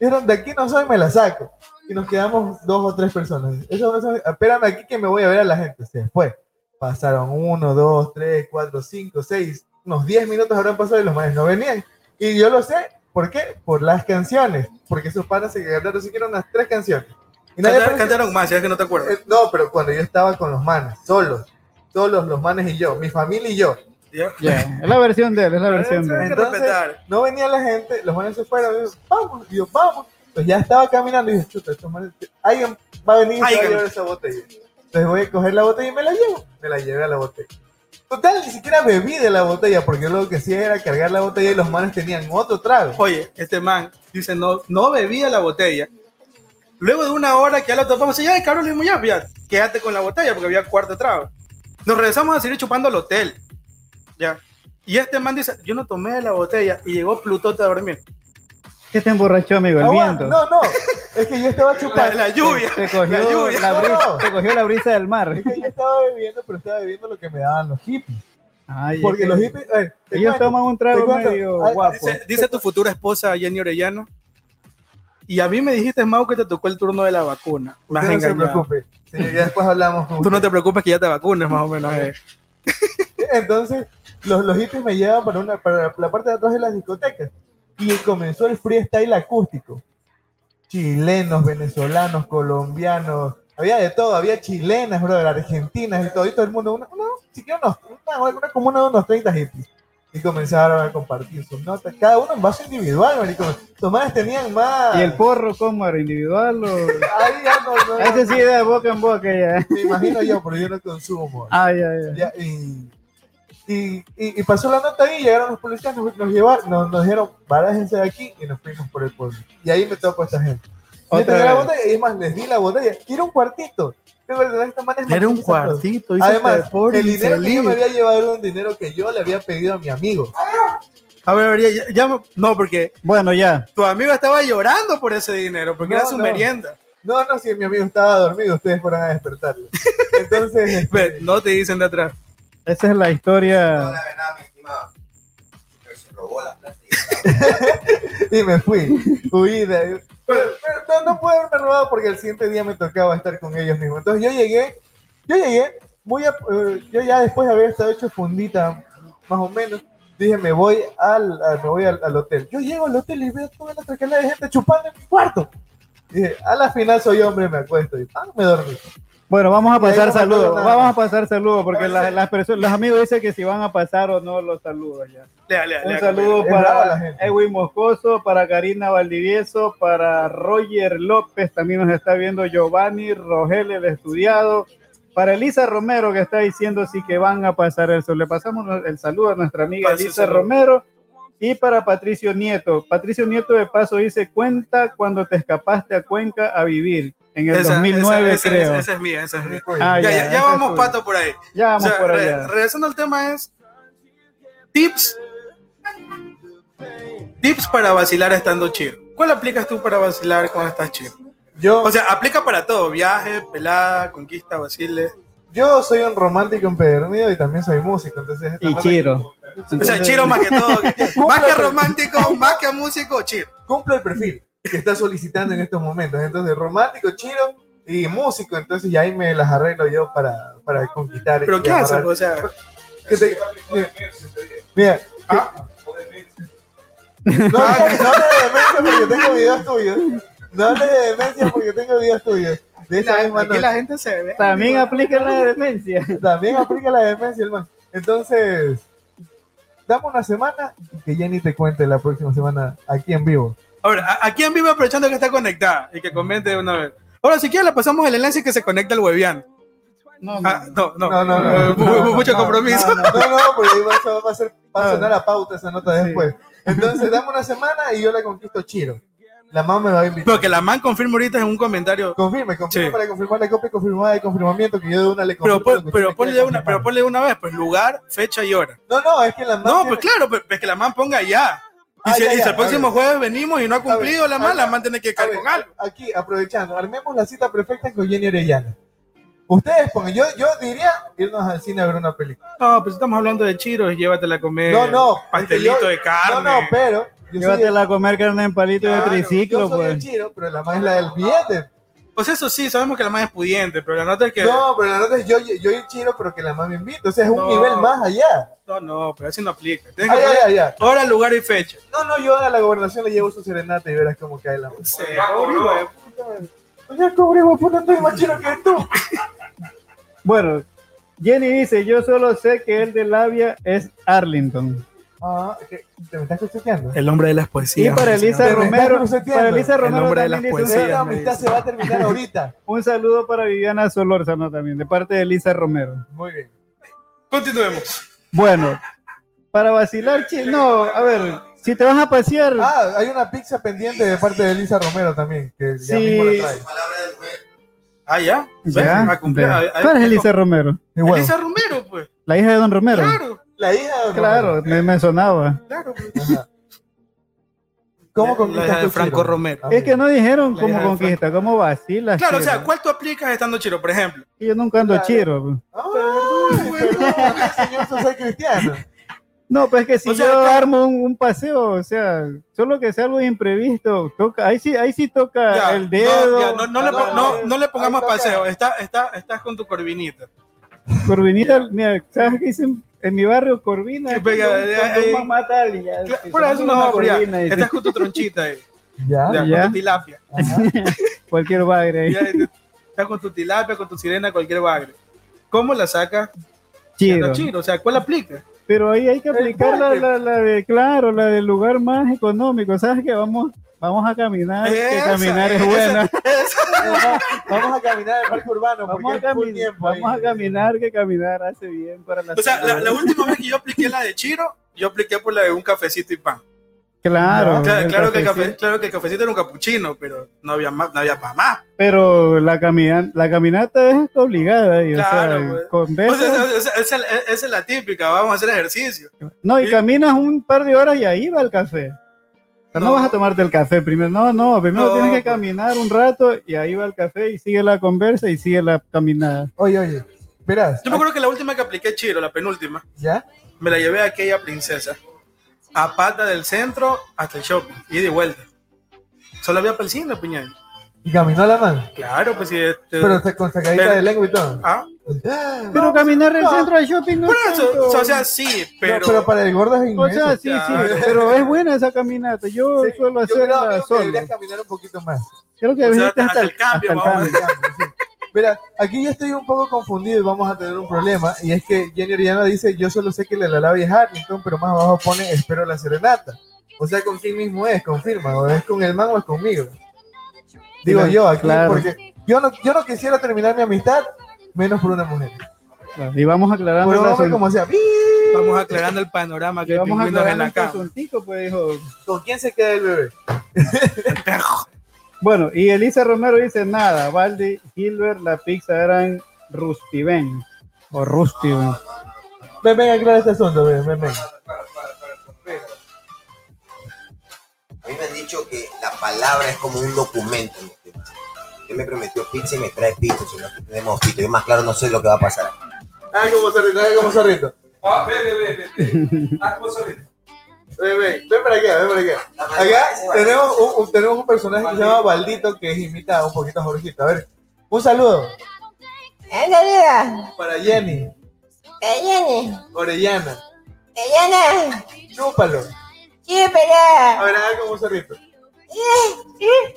Dijeron, de aquí no soy, me la saco. Y nos quedamos dos o tres personas. Eso, eso- espérame aquí que me voy a ver a la gente. Se fue. Pasaron uno, dos, tres, cuatro, cinco, seis, unos diez minutos habrán pasado y los manes no venían. Y yo lo sé, ¿por qué? Por las canciones. Porque esos panas se cantaron siquiera unas tres canciones. Y nadie Cantaron, cantaron más, ya es que no te acuerdas. Eh, No, pero cuando yo estaba con los manes, solos, solos los manes y yo, mi familia y yo. Ya, Es la versión de él, es la versión de él. Entonces, no venía la gente, los manes se fueron, y yo, vamos, y yo, vamos. Pues ya estaba caminando y dije, chuta, estos manes, alguien va a venir y se va a llevar esa botella. Entonces voy a coger la botella y me la llevo. Me la llevé a la botella. Total, ni siquiera bebí de la botella, porque yo lo que hacía era cargar la botella y los manes tenían otro trago. Oye, este man dice, no, no bebía la botella. Luego de una hora que ya lo topamos, ya, cabrón, le dijimos, ya, ya, quédate con la botella porque había cuarto trago. Nos regresamos a seguir chupando al hotel. Ya. Y este man dice, yo no tomé la botella y llegó Plutote a dormir. ¿Qué te emborrachó, amigo? El viento. no, no, es que yo estaba La, chupando. la lluvia. Te cogió La lluvia. la, brisa, No. te cogió la brisa del mar. Es que yo estaba bebiendo, pero estaba bebiendo lo que me daban los hippies. Ay, Porque es que los hippies. eh, Ellos cuento, toman un trago medio Ay, guapo. Dice, dice tu futura esposa Jenny Orellano. Y a mí me dijiste, Mau, que te tocó el turno de la vacuna. Usted no se preocupe. señor, ya después hablamos. con Tú no te preocupes que ya te vacunes, más o menos. eh. Entonces, los, los hippies me llevan para, una, para la parte de atrás de las discotecas. Y comenzó el freestyle acústico. Chilenos, venezolanos, colombianos. Había de todo. Había chilenas, brother, argentinas y todo. Y todo el mundo, una, siquiera unos, una, una comuna de unos 30 hippies. Y comenzaron a compartir sus notas. Cada uno en vaso individual, marico. Los manes tenían más. ¿Y el porro cómo era? ¿Individual o...? Ahí ya no, no, no, Ese sí de boca en boca ya. Me imagino yo, pero yo no consumo. Ay, ay, ay. Ya, y, y, y- y pasó la nota ahí, llegaron los policías, nos, nos llevaron, nos, nos dijeron, barájense de aquí y nos fuimos por el pueblo. Y ahí me tocó a esta gente. Y Otra entregué la vez. botella, y más, les di la botella. Era un cuartito. Pero de verdad, esta man es Era un cuartito. Además, este pobre el dinero que yo me había llevado era un dinero que yo le había pedido a mi amigo. A ver, a ver, ya, ya- ya- no, porque Bueno, ya. tu amigo estaba llorando por ese dinero, porque No, era su no. merienda. No, no, si mi amigo estaba dormido, ustedes fueron a despertarlo. Entonces, este, No te dicen de atrás. Esa es la historia. Y me fui. Huí de. Pero, pero no, no pude haberme robado porque el siguiente día me tocaba estar con ellos mismos. Entonces yo llegué, yo llegué, muy a- eh, yo ya después de haber estado hecho fundita, más o menos, dije, me voy al, a- me voy al, al hotel. Yo llego al hotel y veo toda la tranquilidad de gente chupando en mi cuarto. Dije, a la final soy hombre, me acuesto. Y ah, me dormí. Bueno, vamos a pasar saludos. Vamos a pasar saludos porque la- las personas, los amigos dicen que si van a pasar o no los saludos ya. Lea, lea, Un lea, saludo para. Edwin Moscoso, para Karina Valdivieso, para Roger López, también nos está viendo Giovanni Rogel, el estudiado, para Elisa Romero que está diciendo sí que van a pasar el sol. Le pasamos el saludo a nuestra amiga Elisa saludo. Romero. Y para Patricio Nieto. Patricio Nieto de paso dice, cuenta cuando te escapaste a Cuenca a vivir. En el Esa- 2009 esa- esa- creo. Esa, esa es mía, esa es mía. Ah, ya, ya, ya, ya esa vamos es pato por ahí. ya O vamos sea, por re- allá. regresando al tema es tips tips para vacilar estando chido. ¿Cuál aplicas tú para vacilar cuando estás chido? Yo, O sea, aplica para todo, viaje, pelada, conquista, vacile. yo soy un romántico empedernido y también soy músico. Entonces, Y Chiro. O sea, chiro más que todo. más que romántico, más que músico, chido. cumple el perfil que está solicitando en estos momentos. Entonces, romántico, chido y músico, entonces ya ahí me las arreglo yo para, para conquistar. ¿Pero qué haces? O sea, Que te- mira, mira, ah, no, no, no hables de demencia porque tengo videos tuyos. No hables de demencia porque tengo videos tuyos. De esa misma aquí noche. la gente se ve. También aplica la demencia. También aplica la demencia, hermano. Entonces, dame una semana y que Jenny te cuente la próxima semana aquí en vivo. Ahora, a- aquí en vivo aprovechando que está conectada y que comente de una vez. Ahora, si quieres, le pasamos el enlace que se conecta al webian. No, no. Ah, no, no, No, no, no. Eh, mu- mu- mucho compromiso. No, no, porque ahí va, eso va a, ser, va a sonar a pauta esa nota después. Entonces, dame una semana y yo la conquisto Chiro. La mamá me va a invitar. Pero que la man confirme ahorita en un comentario. Confirme, confirme Sí. para confirmar la copia confirmada de confirmamiento que yo de una le Pero, confirmo pon- pero ponle una, pero ponle una vez, pues lugar, fecha y hora. No, no, es que la mamá. No, pues claro, pues, pues que la man ponga ya. Y, Ah, si, ya, y si ya, el próximo jueves venimos y no ha cumplido ver, la a man, tiene que con algo. Aquí, aprovechando, armemos la cita perfecta con Jenny Orellana. Ustedes pongan, yo, yo diría irnos al cine a ver una película. No, pues estamos hablando de chiros, llévatela a comer. No, no. Pastelito yo- de carne. No, no, pero. Llévatela a comer carne en palito de triciclo, yo soy el pues. chiro, pero la más es la del billete. Pues eso sí, sabemos que la man es pudiente, pero la nota es que. No, pero la nota es yo, yo el chiro, pero que la más me invita. O sea, es un No. nivel más allá. No, no, pero así no aplica. Tienes Ay, que ay, poner ay, ay. hora, lugar y fecha. No, no, yo a la gobernación le llevo su serenata y verás cómo cae la música. Sí. Oye, cobre, vos ponete el más chiro que tú. Bueno, Jenny dice, yo solo sé que el de labia es Arlington. Ah. ¿te me estás cocheteando? El hombre de las Y poesías. para mi Elisa Romero, cruceteando. para Elisa El Romero hombre de las poesías. Esta amistad se va a terminar ahorita. un saludo para Viviana Solórzano también, de parte de Elisa Romero. Muy bien. Continuemos. Bueno, para vacilar, no, a ver, si te vas a pasear, Ah, hay una pizza pendiente de parte de Elisa Romero también, que ya Sí. mismo la trae. Ah, ya. ya, ya. ¿cuál es Elisa Romero? Y bueno, Elisa Romero, pues. La hija de Don Romero. Claro, la hija de Claro, me, me sonaba. claro. pues. Ajá. ¿Cómo conquistas la de tu Franco chiro? Romero. Ah, Es que no dijeron La cómo conquista, cómo vacilas. Claro, o sea, chiro. ¿cuál tú aplicas estando chiro? Por ejemplo. Yo nunca ando Claro. chiro. Ay, perdón, señor, yo soy cristiano. No, pues que si O sea, yo acá- armo un, un paseo, o sea, solo que sea algo imprevisto, toca, ahí sí, ahí sí toca Ya, el dedo. No, ya, no, no le, No, po- no, no, le pongamos paseo. Está, está, estás con tu corvinita. Corvinita, mira, ¿sabes qué dicen? En mi barrio, Corvina. Pega, ya, Cla- si Por eso no, corvina, Estás con tu tronchita ahí. Ya, Ya, Ya. con tu tilapia. Cualquier bagre. ahí. Ya, Estás con tu tilapia, con tu sirena, cualquier bagre. ¿Cómo la sacas? Chido. Chiro. O sea, ¿cuál aplica? Pero ahí hay que aplicar la, bagre. la, la de, claro, la del lugar más económico. ¿Sabes qué? Vamos, vamos a caminar, que caminar es esa, buena. Vamos- Vamos a caminar el parque urbano Vamos a, cami- tiempo vamos ahí. a caminar, que caminar hace bien para la O sea, la, última vez que yo apliqué la de Chiro, yo apliqué por la de un cafecito y pan. Claro, Claro, que el cafecito. cafe- claro que el cafecito era un capuchino, pero no había más, no había para más. Pero la, camina- la caminata es obligada. Y, Claro, o sea, pues. con O besos- sea, esa, esa- es la típica, vamos a hacer ejercicio. no, y sí. caminas un par de horas y ahí va el café. O sea, no, No. vas a tomarte el café primero. No, no, primero No, tienes que caminar un rato y ahí va el café y sigue la conversa y sigue la caminada. Oye, oye, verás, Yo me acuerdo que la última que apliqué Chiro, la penúltima, ¿ya? me la llevé a aquella princesa. A pata del centro hasta el shopping, y de vuelta. Solo había para el cine, piñón. Y caminó la mano, Claro, pues sí. Este, pero se- con sacadita Pero- de lengua y todo. Ah, Pero caminar el no. centro del shopping no es eso, tanto. o sea, sí, pero. No, pero para el gordo es O inmenso. sea, sí, sí, pero es buena esa caminata. Yo Sí, suelo yo creo, hacerla solo. deberías caminar un poquito más. Creo que O sea, hasta hasta, el cambio, hasta el vamos a cambio. Mira, aquí yo estoy un poco confundido y vamos a tener un problema. Y es que Jenny Oriana dice: Yo solo sé que la labia es Harrington, pero más abajo pone Espero la serenata. O sea, ¿con quién mismo es? Confirma. ¿O es con el man o es conmigo? Digo Claro, yo aquí, claro. porque yo no, yo no quisiera terminar mi amistad menos por una mujer. Y vamos aclarando Por hombre. Vamos aclarando el panorama que vamos pingüinos en aclarando la este asuntico, pues. ¿Con quién se queda el bebé? Bueno, y Elisa Romero dice nada, Valdi, Gilbert, la pizza eran Rustiven o Rustiven. Ven, ven, aclara este asunto, ven, ven, ven. A mí me han dicho que la palabra es como un documento. Él me prometió pizza y me trae pizza, si no tenemos pizza. Yo más claro no sé lo que va a pasar. Ah, como zorrito, ah, como zorrito. Ah, ve, ve, ve. Ah, solito. Ven, ven, ven para acá, ven para acá. Acá tenemos un, un- tenemos un personaje que se llama Baldito que es imita un poquito a Jorgito. A ver, Un saludo Anda, vida. para Jenny, ¿Qué viene? Orellana. ¿Qué viene? Chúpalo. Sí, espera. A ver, haga como un zorrito. Eh,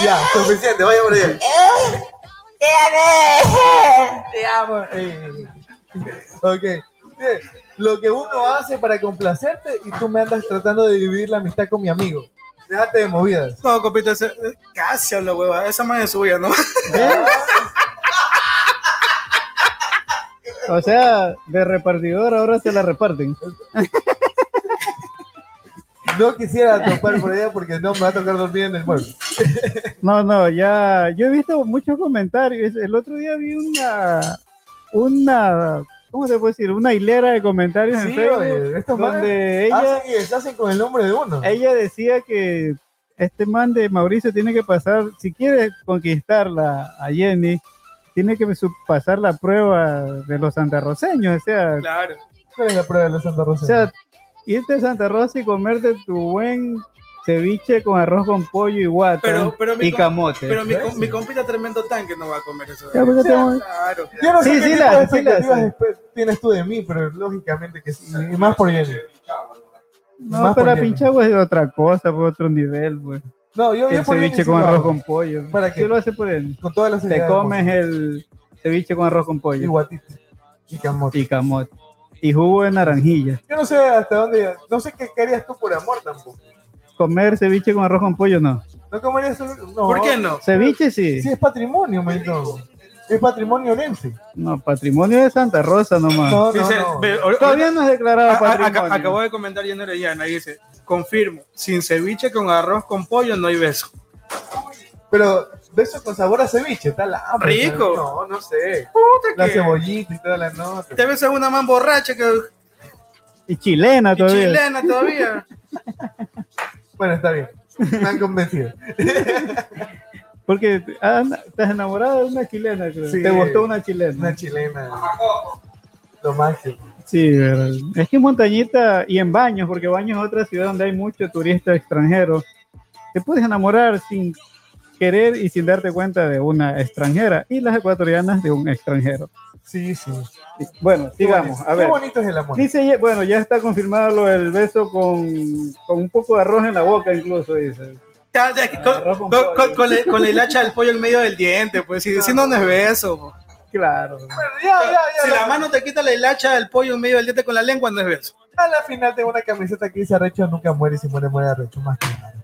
Ya, suficiente, vaya por allá. eh, Déjame. Te amo. Eh. Ok. Lo que uno hace para complacerte y tú me andas tratando de dividir la amistad con mi amigo. Déjate de movidas. No, compito, ese- eh, casi habla hueva. Esa más es suya, ¿no? O sea, de repartidor ahora se la reparten. No quisiera topar por allá porque no me va a tocar dormir en el mueble. No, no, ya, yo he visto muchos comentarios. El otro día vi una, una, ¿cómo se puede decir? Una hilera de comentarios en Facebook oye, estos manes donde ella, hacen y deshacen con el nombre de uno. ella decía que este man de Mauricio tiene que pasar, si quiere conquistarla a Jenny, tiene que pasar la prueba de los santarroceños, o sea, Claro. ¿Cuál es la prueba de los Santa Rosa? o sea, irte a Santa Rosa y comerte tu buen ceviche con arroz con pollo y guata Pero- pero mi y camote. Pero mi, com- mi compita tremendo tanque no va a comer eso. Ya, pues, te- Claro. Yo no sé Sí, qué sí tipo la- de sí sé. tienes tú de mí, pero lógicamente que sí. Y más por Jenny. No, Más pero la Jenny. pinchagua es de otra cosa, por otro nivel, pues. No, yo, yo El Jenny ceviche sí con arroz con pollo. ¿Para qué qué? lo hace por él? Con todas las Te comes el ceviche con arroz con Y pollo guatito. Y camote. y camote. Y jugo de naranjilla. Yo no sé hasta dónde. No sé qué querías tú por amor tampoco. Comer ceviche con arroz con pollo, no. ¿No comerías? No. ¿Por qué no? Ceviche sí. Sí, es patrimonio, manito. Es patrimonio orense. No, patrimonio de Santa Rosa nomás. No, no, no. Todavía no es declarado a- a- patrimonio. acabo de comentar Jenny Orellana, dice, confirmo, sin ceviche con arroz con pollo no hay beso. Pero beso con sabor a ceviche, está la hambre. Rico. No, no sé. Puta La que- cebollita y toda la nota. Te ves a una man borracha que Y chilena y todavía. chilena todavía. Bueno, está bien. Me han convencido. Porque ah, estás enamorado de una chilena, creo. Sí. Te gustó una chilena. Una chilena. Lo máximo. Sí, verdad. es que en Montañita y en Baños, porque Baños es otra ciudad donde hay mucho turista extranjero, te puedes enamorar sin querer y sin darte cuenta de una extranjera y las ecuatorianas de un extranjero. Sí, sí. Bueno, sigamos. A ver, Qué bonito es el amor. dice, bueno, ya está confirmado lo del beso con, con un poco de arroz en la boca, incluso, dice. Ya, ya, con, con con- pollo. con- la hilacha del pollo en medio del diente, pues si, si no, es beso. po. Claro. Ya, ya, ya. Si la- la mano te quita la hilacha del pollo en medio del diente con la lengua, no es beso. A la final tengo una camiseta que dice arrecho nunca muere y si muere muere arrecho más que nada.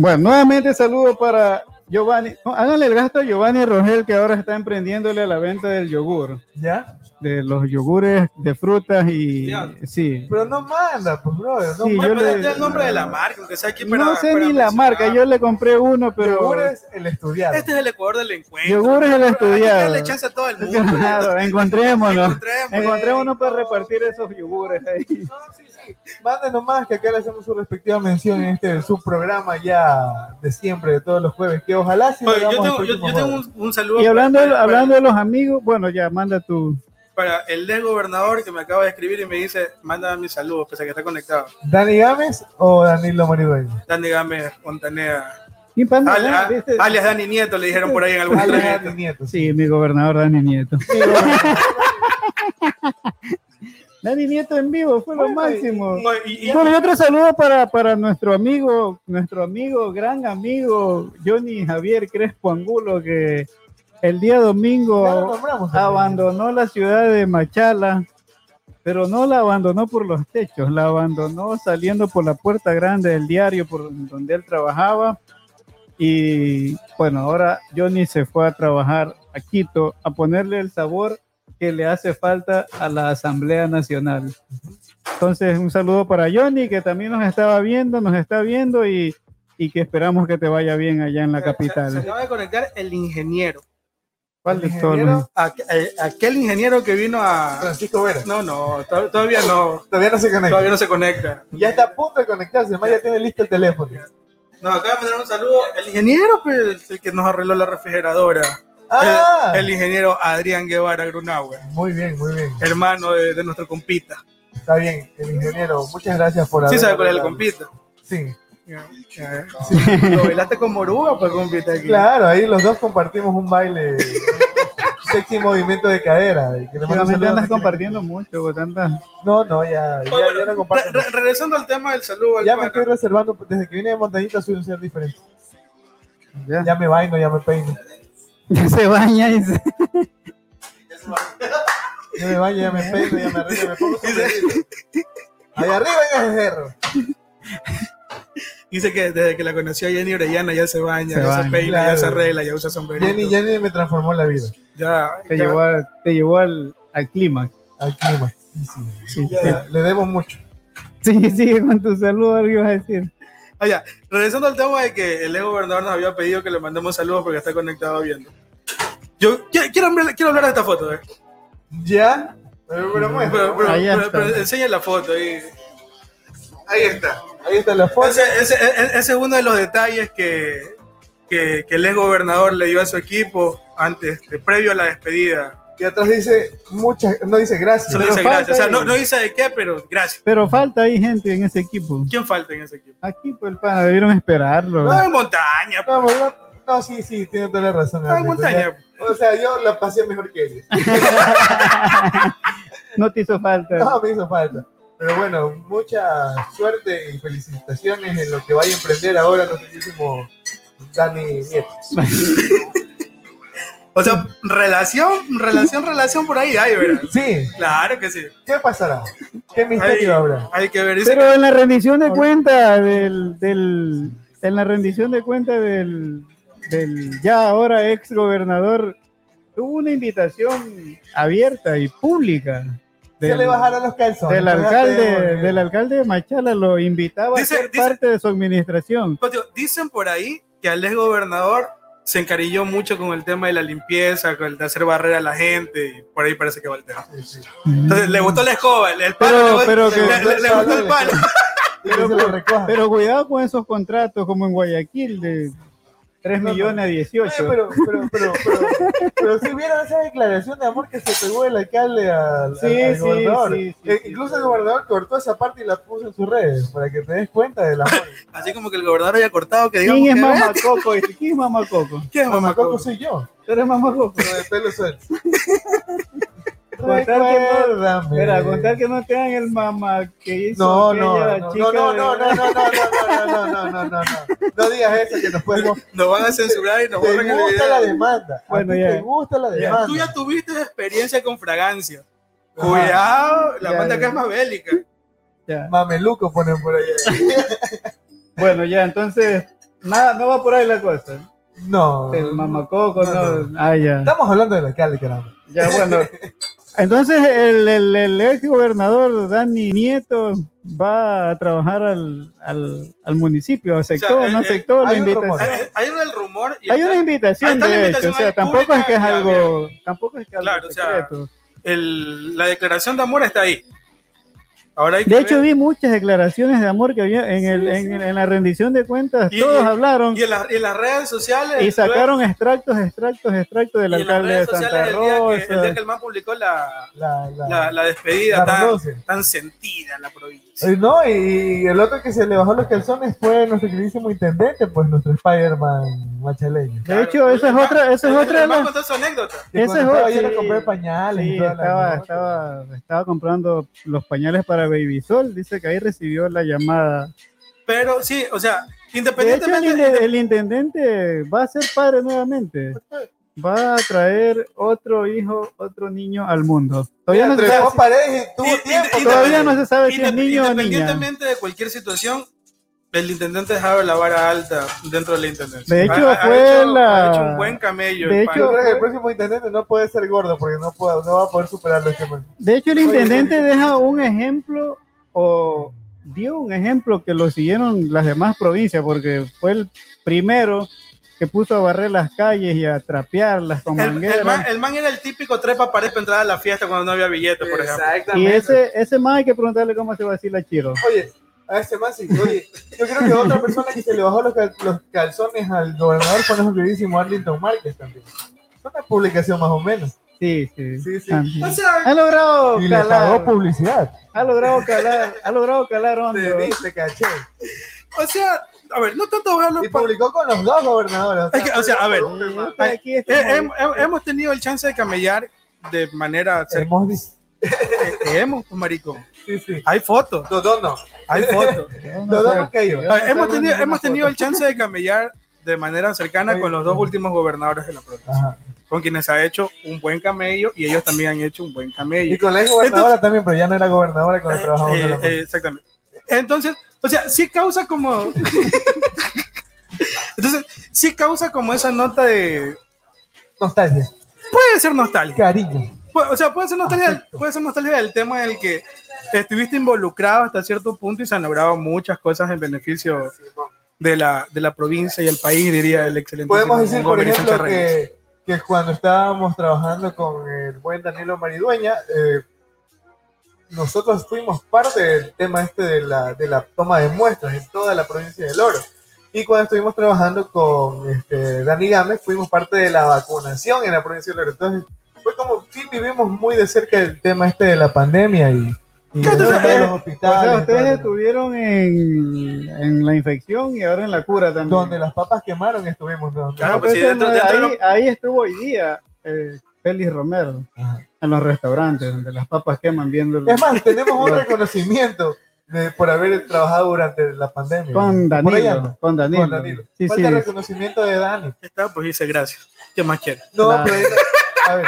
Bueno, nuevamente saludo para Giovanni. No, Háganle el gasto a Giovanni Rogel, que ahora está emprendiéndole a la venta del yogur. ¿Ya? de los yogures de frutas y Ya. sí. Pero no manda, pues, brother. No Sí, yo le- el nombre de la marca, aunque sea aquí para- No sé para ni la marca, yo le compré uno, pero Yogures, el estudiado. Este es el Ecuador del encuentro. Yogur es el estudiado. darle chance a todo el mundo. Claro, encontrémonos. Encontremos. Encontrémonos para repartir esos yogures ahí. No, Manden nomás que acá le hacemos su respectiva mención en este su programa ya de siempre, de todos los jueves. Que ojalá lo Oye, yo tengo, yo, yo un, un saludo Y hablando, para, para- hablando de los amigos, bueno, ya manda tu. para el del gobernador que me acaba de escribir y me dice, manda mis saludos, pese a que está conectado. ¿Dani Gámez o Danilo Maridueño? Dani Gámez Montanea. Y pana, Al- a- ¿viste? alias Dani Nieto le dijeron por ahí en algún. Dani Nieto. Sí, mi gobernador Dani Nieto. Dani Nieto en vivo, fue lo Bueno, máximo. No, y- y- Bueno, y otro saludo para, para nuestro amigo, nuestro amigo, gran amigo Johnny Javier Crespo Angulo, que el día lo domingo abandonó la ciudad de Machala, pero no la abandonó por los techos, la abandonó saliendo por la puerta grande del diario por donde él trabajaba. Y bueno, ahora Johnny se fue a trabajar a Quito a ponerle el sabor que le hace falta a la Asamblea Nacional. Entonces, un saludo para Johnny, que también nos estaba viendo, nos está viendo y, y que esperamos que te vaya bien allá en la Se, se capital. acaba de conectar el ingeniero. ¿Cuál de El ingeniero Aqu- eh, aquel ingeniero que vino a... Francisco Vera. No, no, to- todavía no. Todavía no se conecta. Todavía no se conecta. Ya está a punto de conectarse, además ya tiene listo el teléfono. Nos acaba de mandar un saludo el ingeniero, pues, el que nos arregló la refrigeradora. Ah, El, el ingeniero Adrián Guevara Grunauer, muy bien, muy bien. hermano de, de nuestro compita. Está bien, el ingeniero. Muchas gracias por Sí haber sabe cuál es el compita. Sí. Ya. Lo bailaste con Moruga, pues compita aquí. Claro, ahí los dos compartimos un baile, un sexy movimiento de cadera. y que andas compartiendo mucho, con tantas. No, no, ya, ya, ya no comparto. Re- re- regresando al tema del saludo, al Ya me estoy reservando, desde que vine de montañita soy un ser diferente. Ya, Ya me baño, ya me peino. Ya se baña y se- Ya me baño, ya me peino, ya me arreglo, me pongo. Ahí arriba en ese cerro. Dice que desde que la conoció a Jenny Orellana ya se baña, Se ya se baña, peina, ya se arregla, ya usa sombrerito. Jenny, Jenny me transformó la vida, Ya, te ya. llevó, a- te llevó al, al clímax. al clima. Sí, sí. Sí, Ya, le debo mucho. sí, sigue con tu saludo, algo ibas a decir. Ya. Regresando al tema de que el ego gobernador nos había pedido que le mandemos saludos porque está conectado viendo. Yo quiero, hablar, quiero hablar de esta foto, eh. ¿Ya? Pero, pero Pero, enseña la foto ahí. Ahí está. Ahí está la foto. Ese, ese- ese- ese es uno de los detalles que, que, que el ex gobernador le dio a su equipo antes, de- previo a la despedida. Y atrás dice muchas, no dice gracias. Solo Pero dice falta gracias. O sea, no, no dice de qué, pero gracias. Pero falta ahí gente en ese equipo. ¿Quién falta en ese equipo? Aquí, pues, el pana, debieron esperarlo. No, en montaña. No, no, no, sí, sí, tiene toda la razón. No, en montaña. ya. O sea, yo la pasé mejor que ellos. No te hizo falta. No, me hizo falta. Pero bueno, mucha suerte y felicitaciones en lo que vaya a emprender ahora nuestro queridísimo Dani Nieto. O sea, relación, relación, relación por ahí hay, ¿verdad? Sí, Claro que sí. ¿qué pasará? ¿Qué Hay, misterio habrá? hay que ver. Dice Pero en la rendición de cuenta del, del en la rendición de cuenta del, del ya ahora ex gobernador hubo una invitación abierta y pública Se del, le bajaron los calzones. del alcalde del alcalde de Machala lo invitaba Dice- a ser dice- parte de su administración. Pues, tío, dicen por ahí que al ex gobernador se encarilló mucho con el tema de la limpieza, con el de hacer barrera a la gente, y por ahí parece que va el tema. Entonces le gustó la escoba, el, el Pero- palo, le gustó- pero le, que- le- le gustó el lo recoja. Pero cuidado con esos contratos como en Guayaquil de 3 No, no. millones a Oye, 18. pero, pero, pero, pero, pero si vieron esa declaración de amor que se pegó el alcalde al, Sí, al- al sí, gobernador. sí, sí, Eh, sí. incluso el gobernador cortó esa parte y la puso en sus redes para que te des cuenta del amor. Así como que el gobernador haya cortado, que digamos ¿Quién es que- Mamacoco? ¿Quién es Mamacoco? ¿Quién es Mamacoco Mamacoco? soy yo, Tú eres Mamacoco. de pelo suelto. Contar que no-. Espera, contar que no te dan el mamá que hizo No, no, no, chica no, no, de- no, no, no, no, no, no, no, no, no, no, no. No digas eso que nos podemos. Nos van a censurar y nos Te borran el gusta la video. demanda. Bueno, ya. te gusta la demanda. Tú ya tuviste experiencia con fragancia. Cuidado, la banda acá es más bélica. Mameluco ponen por allá. Bueno, ya, entonces, nada, no va por ahí la cosa. No. El Mamacoco, No, no. Ah, ya. Estamos hablando del alcalde, caramba. Ya, bueno. Entonces, el, el, el ex gobernador Dani Nieto va a trabajar al, al, al municipio, aceptó, O sea, no eh, eh, aceptó la un invitación. rumor. Hay, hay un rumor. y Hay una invitación, de hecho, o sea, tampoco es que es algo, tampoco es que algo Claro, o sea, secreto. el- la declaración de amor está ahí. Ahora hay que De hecho, vi muchas declaraciones de amor que había en, el, en, en la rendición de cuentas, Y- todos y- hablaron y en, la- y en las redes sociales. y sacaron extractos, extractos, extractos del alcalde de Santa sociales el día, que, el día Rosa. que el man publicó la, La, la, la, la despedida tan, sentida en la provincia. No, y el otro que se le bajó los calzones fue nuestro queridísimo intendente, pues nuestro Spider-Man machaleño. De hecho, esa es otra, esa es otra contó su anécdota. Cuando es estaba otro, yendo a sí. comprar pañales Sí, y toda estaba, estaba, estaba comprando los pañales para Baby Sol. Dice que ahí recibió la llamada. Pero sí, o sea, De hecho, el, independientemente. el intendente va a ser padre nuevamente. Va a traer otro hijo, otro niño al mundo. Todavía no se sabe, paredes tuvo Y- y- tiempo. todavía no se sabe si es niño o niña. Independientemente de cualquier situación, el intendente dejaba la vara alta dentro de la intendencia. De hecho, Ha- ha fue hecho- la- ha hecho un buen camello. de el hecho, el próximo intendente no puede ser gordo porque no, puede, no va a poder superarlo este man. De hecho, el intendente deja un ejemplo o dio un ejemplo que lo siguieron las demás provincias porque fue el primero que puso a barrer las calles y a trapearlas con el, el mangueras. man, el man era el típico trepa pared para entrar a la fiesta cuando no había billete, por ejemplo. Y Exactamente. ese, ese más hay que preguntarle cómo se vacila Chiro. Oye, a ese man sí. Oye, yo creo que otra persona que se le bajó los, cal- los calzones al gobernador fue nuestro queridísimo Arlington Márquez también. Es una publicación más o menos. Sí, sí. Sí, sí. también. O sea, Ha logrado Y le pagó calar, publicidad. ha logrado calar, ha logrado calar hondo. Te caché. o sea, a ver, no tanto verlo. Y publicó con los dos gobernadores. Es que, o sea, a ver, aquí, eh, hem- hemos tenido el chance de camellar de manera. hemos visto. eh, hemos, pues, marico. Sí, sí. Hay fotos, Los dos no. Hay fotos. Hemos no tenido, hemos el chance de camellar de manera cercana con los dos últimos gobernadores de la provincia, Ajá. con quienes ha hecho un buen camello y ellos también han hecho un buen camello. Y con la ex gobernadora también, pero ya no era gobernadora cuando trabajamos Eh, en la eh, exactamente. Entonces, o sea, sí causa como. Entonces, sí causa como esa nota de. nostalgia, Puede ser nostalgia. cariño. O sea, puede ser nostalgia, puede ser nostalgia del tema en el que estuviste involucrado hasta cierto punto y se han logrado muchas cosas en beneficio de la, de la provincia y el país, diría el excelente. Podemos decir, por ejemplo, que, que cuando estábamos trabajando con el buen Danilo Maridueña, eh, nosotros fuimos parte del tema este de la, de la toma de muestras en toda la provincia del Oro. Y cuando estuvimos trabajando con este, Dani Gámez, fuimos parte de la vacunación en la provincia del Oro. Entonces, fue como, sí, vivimos muy de cerca el tema este de la pandemia y, y de los O hospitales. sea, y ustedes estuvieron en, en la infección y ahora en la cura también. donde las papas quemaron estuvimos. donde- Claro, No, pues, sí, dentro- no- dentro de ahí, ahí estuvo hoy día eh, Félix Romero, Ajá. en los restaurantes, donde las papas queman viendo Es más, tenemos un reconocimiento de- por haber trabajado durante la pandemia. con Danilo. anda, Con Danilo. con Danilo. Sí, Falta sí. reconocimiento de Dani. Está, pues dice gracias. ¿Qué más quiere? No, Claro. pero ahí- a ver,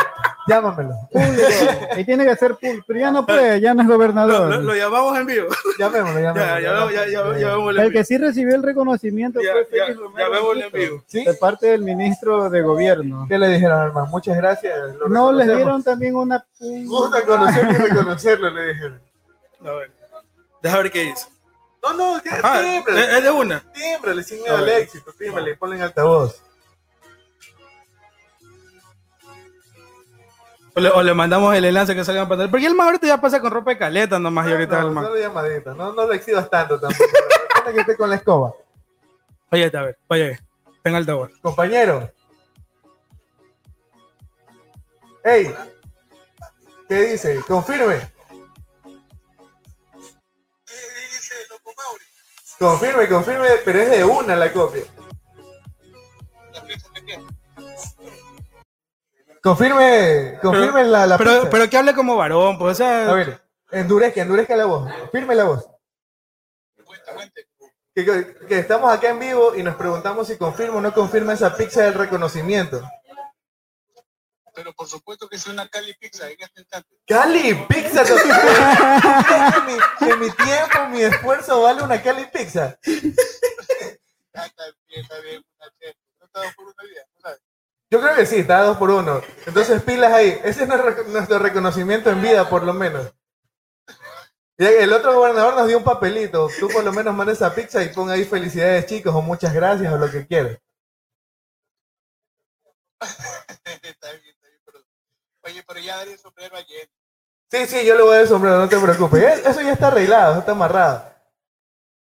llámamelo. Público. Y tiene que ser público. Pero ya no puede, ya no es Lo, gobernador. lo- lo llamamos en vivo. Llamémoslo, llamémoslo. ya, vemos- ya, ya, ya vemos en El vivo. que sí recibió el reconocimiento Ya, fue Félix ya Romero en vivo. ¿Sí? de parte del ministro de gobierno. ¿Qué le dijeron, hermano? Muchas gracias. lo No les dieron también una Gusta conocerlo y reconocerlo, le dijeron. A ver. Deja ver qué dice. No, no. Ah, timbre, es de una. timbre, le siguen A al éxito, tímbrale, ponle en altavoz. O le, o le mandamos el enlace que salga en pantalla. Porque el más ahorita ya pasa con ropa de caleta nomás y ahorita no, el man. llamadita, no, no lo exhibas tanto tampoco. Que esté con la escoba. Oye, a ver, oye, en altavoz. Compañero. Hey, ¿qué dice? Confirme. Confirme, confirme, pero es de una la copia. Confirme, confirme la, la Pero, pizza. pero que hable como varón, pues, o sea. A ver, endurezca, endurezca la voz. Firme la voz. Que, que- que estamos acá en vivo y nos preguntamos si confirma o no confirma esa pizza del reconocimiento. Pero por supuesto que es una Cali Pizza en este instante. Cali Pizza. ¿tú crees que mi, que mi tiempo, mi esfuerzo vale una Cali Pizza. Está bien, está. No estaba por una vida, ¿no sabes? Yo creo que sí, está a dos por uno. Entonces pilas ahí. Ese es nuestro, nuestro reconocimiento en vida, por lo menos. Y el otro gobernador nos dio un papelito. Tú por lo menos manda esa pizza y pon ahí felicidades chicos o muchas gracias o lo que quieras. está bien, está bien. Pero... Oye, pero ya daré el sombrero ayer. Sí, sí, yo le voy a dar el sombrero, no te preocupes. Eso ya está arreglado, eso está amarrado.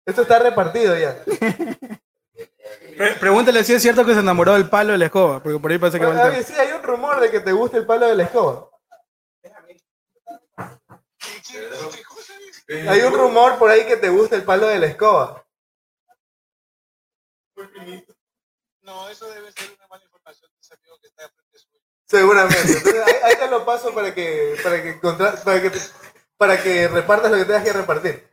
Esto está repartido ya. Pre- pregúntale si es cierto que se enamoró del palo de la escoba, porque por ahí parece que va tema. sí, hay un rumor de que te gusta el palo de la escoba. Hay un rumor por ahí que te gusta el palo de la escoba. No, eso debe ser una mala información de ese amigo que está frente suyo. Seguramente. Entonces, ahí, ahí te lo paso para que, para que, contra- para que, te- para que repartas lo que tengas que repartir.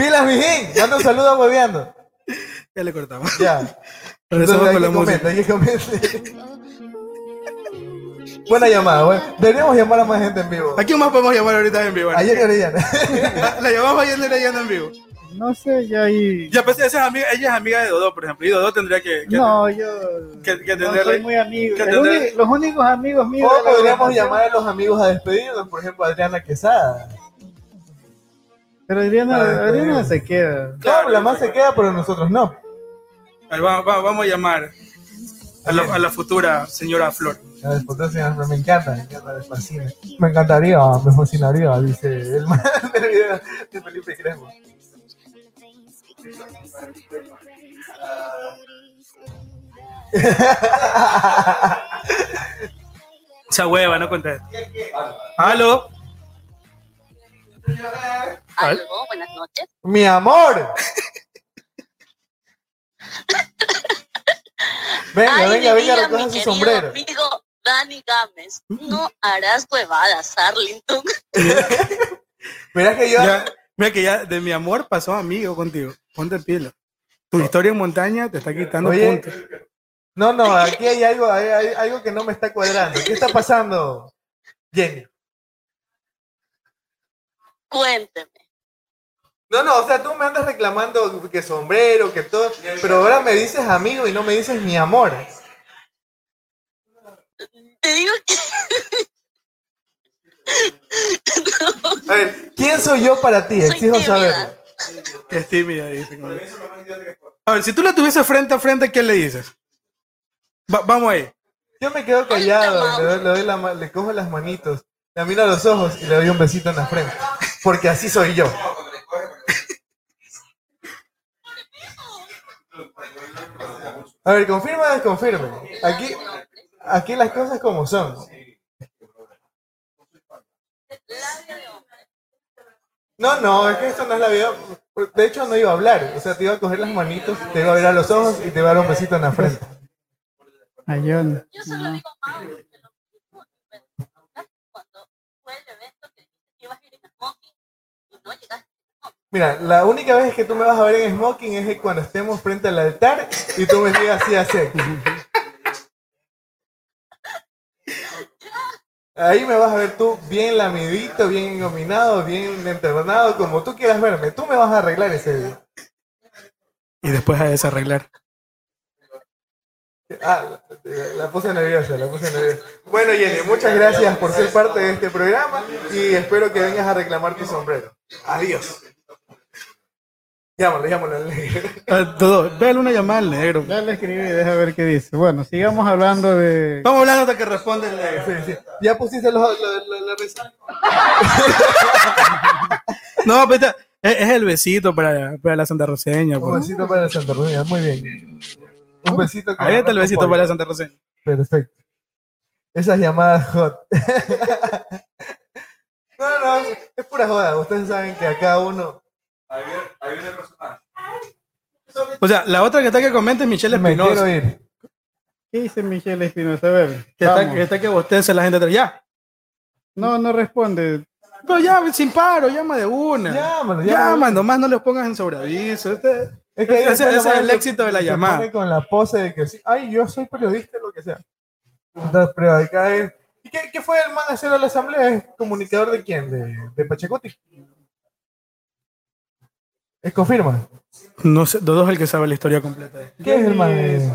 Pilas, mijín. Manda un saludo hueveando. Ya le cortamos. Ya. Regresamos con la música. comenta, hay que comenta. Buena llamada, bueno. Deberíamos llamar a más gente en vivo. ¿A quién más podemos llamar ahorita en vivo? Ayer y Orellana. La llamamos ayer Orellana en vivo. No sé, ya ahí. Ya, pues esa es amiga, ella es amiga de Dodó, por ejemplo, y Dodó tendría que... que- No, yo. que- que no tenerle- soy muy amigo. que los únicos amigos míos. O podríamos llamar a los amigos a despedirnos, por ejemplo, a Adriana Quesada. Pero Adriana, Ah, Adriana se queda. Claro, la más se queda, pero nosotros no. A ver, vamos, a llamar a la, a la futura señora Flor. La despotencia me encanta, me encanta, me fascina. Me encantaría, me fascinaría, dice el man del video de Felipe Crespo. Esa hueva, no contesta. ¿Aló? Algo, buenas noches. Mi amor. Venga, Ay, venga, venga, recoja su querido sombrero. Amigo Dani Gámez, no harás huevadas, Arlington. Mira que yo. Ya, mira que ya de mi amor pasó amigo contigo. Ponte pila. Tu historia en montaña te está quitando Oye, puntos. No, no, aquí hay algo, hay, hay algo que no me está cuadrando. ¿Qué está pasando, Jenny? Cuénteme. No, no, o sea, tú me andas reclamando que sombrero, que todo, pero ahora me dices amigo y no me dices mi amor. Te digo que A ver, ¿quién soy yo para ti? Soy Exijo tímida. saberlo. Que es tímida, dice. A ver, si tú la tuvieses frente a frente, ¿qué le dices? Va- vamos ahí. Yo me quedo callado, le, doy- le doy la le cojo las manitos, le miro a los ojos y le doy un besito en la frente. Porque así soy yo. A ver, confirma o desconfirme. Aquí, aquí las cosas como son. No, no, es que esto no es la vida. De hecho, no iba a hablar. O sea, te iba a coger las manitos, te iba a ver a los ojos y te iba a dar un besito en la frente. Ayón. yo solo digo Mauro, que lo mismo cuando fue el evento que dijiste que ibas a ir en smoking y no llegaste. Mira, la única vez que tú me vas a ver en smoking es cuando estemos frente al altar y tú me digas así, así. Ahí me vas a ver tú bien lamidito, bien engominado, bien enternado, como tú quieras verme. Tú me vas a arreglar ese día. Y después a desarreglar. Ah, la, la puse nerviosa, la puse nerviosa. Bueno, Jenny, muchas gracias por ser parte de este programa y espero que vengas a reclamar tu sombrero. Adiós. Llámalo, llámalo al negro. Ah, todo. Véale una llamada al negro. Ya le escribí, deja ver qué dice. Bueno, sigamos hablando de. Vamos hablando hasta que responde el negro. Sí, sí. Ya pusiste los, los- los- la risa. No, pero esta- es, es el besito para, para la Santa Roseña. Un pues. besito para Santa Rosa, muy bien. Un besito. con Ahí está el besito para la. Santa Roseña. Perfecto. Esas llamadas hot. No, no, es pura joda. Ustedes saben que acá uno O sea, la otra que está que comenta es Michelle me quiero Espinosa. ir. ¿Qué dice Michelle Espinosa? A ver. Que está, vamos. que está que bosteza la gente atrás. Ya. No, no responde. Pero ya, sin paro, llama de una. Llámalo, Llama, llámalo. nomás no les pongas en sobreaviso. Este- Es que ahí Ese- después ese la es el éxito de la se llamada. pone con la pose de que sí, ay, yo soy periodista, lo que sea. Entonces, pero acá es- ¿Y qué, qué fue el man a hacer a la asamblea? ¿Es comunicador de quién? ¿De, de Pachacuti? ¿Es confirma? No sé, Dodo es el que sabe la historia completa. ¿Qué es el man? Es,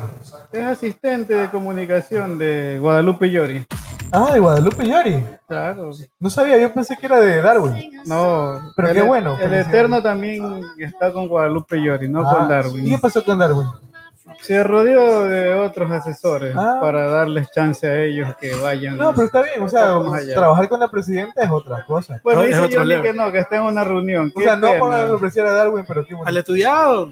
es asistente de comunicación de Guadalupe Llori. Ah, de Guadalupe Yori. Claro. No sabía, yo pensé que era de Darwin. No, Pero el, qué bueno, El. Eterno también está con Guadalupe Llori, no Ah, con ¿Y qué Darwin. pasó con Darwin? Se rodeó de otros asesores Ah. para darles chance a ellos que vayan. No, pero está bien, o sea, Vamos trabajar con la presidenta es otra cosa. Bueno, Es dice level. que no, que está en una reunión. O sea, no para apreciar a Darwin, pero qué Al estudiado.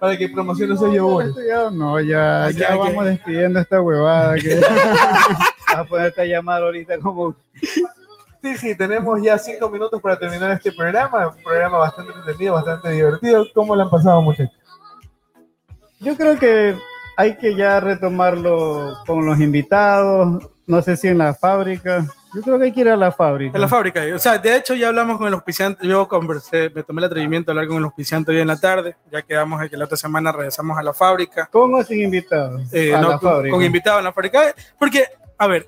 Para que promocione ese yogur. Ya, No, ya, Ya ya que- vamos despidiendo esta huevada. Que... a ponerte a llamar ahorita como Sí, sí, tenemos ya cinco minutos para terminar este programa. Un programa bastante entretenido, bastante divertido. ¿Cómo lo han pasado, muchachos? Yo creo que hay que ya retomarlo con los invitados, no sé si en la fábrica. Yo creo que hay que ir a la fábrica. En la fábrica. O sea, de hecho ya hablamos con el auspiciante. Yo conversé, me tomé el atrevimiento de hablar con el auspiciante hoy en la tarde. Ya quedamos que la otra semana regresamos a la fábrica. ¿Con o sin invitados? Eh, a no, la con, fábrica. con invitados en la fábrica. Porque, a ver,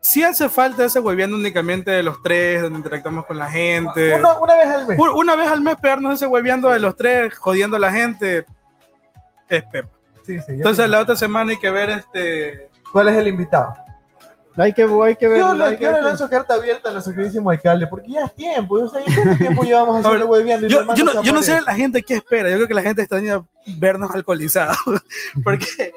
si hace falta ese hueviando únicamente de los tres, donde interactuamos con la gente. Una, una vez al mes. Un- Una vez al mes pegarnos ese hueviando de los tres, jodiendo a la gente, es pepa. Sí, sí. yo Entonces la otra semana hay que ver este... ¿Cuál es el invitado? Hay que, hay que ver. Yo, yo le lanzo carta abierta a nuestro queridísimo alcalde, porque ya es tiempo. Yo sé cuánto tiempo llevamos A haciendo ver, hueveando y Yo, no yo no sé la gente qué espera. Yo creo que la gente extraña vernos alcoholizados. Porque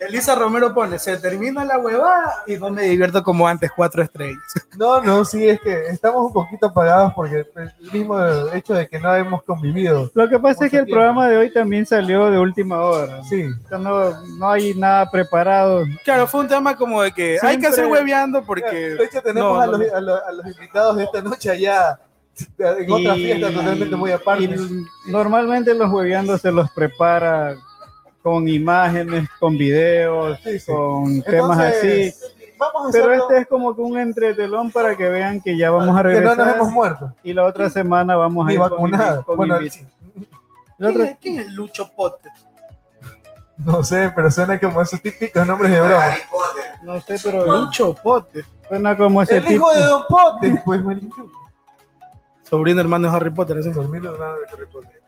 Elisa Romero pone, se termina la huevada y no me divierto como antes, cuatro estrellas. No, no, sí, es que estamos un poquito apagados porque el mismo hecho de que no hemos convivido. Lo que pasa es que el Mucho programa de hoy también salió de última hora. Sí. No, no hay nada preparado. Claro, fue un tema como de que hay que Siempre- hacer hueveando De porque... hecho, tenemos no, a, los, a los- a los invitados de esta noche allá en otra Y- fiesta totalmente muy aparte. y normalmente los hueveando se los prepara con imágenes, con videos, Sí, sí. con temas así. Entonces, vamos a Pero hacerlo este es como que un entretelón para que vean que ya vamos a que no regresar. nos hemos muerto. y la otra semana vamos a ir vacunado. con Bueno, ¿Quién es, quién es Lucho Pote? No sé, pero suena como esos típicos nombres de broma. Harry Potter. no sé, pero Lucho Pote. suena como ese El tipo. hijo de Don Pote, pues. Sobrino hermano de Harry Potter. ese. Dormido, nada de Harry Potter.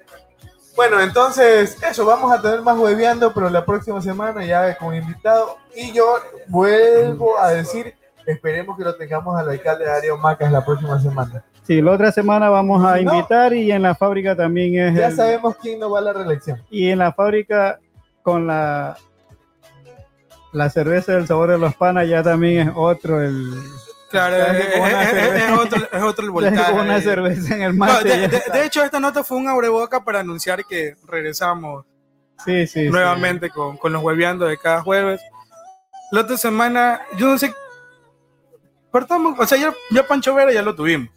Bueno, entonces, eso, vamos a tener más hueveando, pero la próxima semana ya con invitado. Y yo vuelvo a decir, esperemos que lo tengamos al alcalde Darío Macas la próxima semana. Sí, la otra semana vamos a no- invitar y en la fábrica también es Ya el- sabemos quién no va a la reelección. y en la fábrica con la la cerveza del sabor de los panas ya también es otro el Claro, es, otro, es otro el voltaje. una cerveza en el No, mate. de, hecho, esta nota fue un abreboca para anunciar que regresamos sí, sí, sí. nuevamente con, con los hueveando de cada jueves. La otra semana, yo no sé. Cortamos, o sea, ya, ya Pancho Vera ya lo tuvimos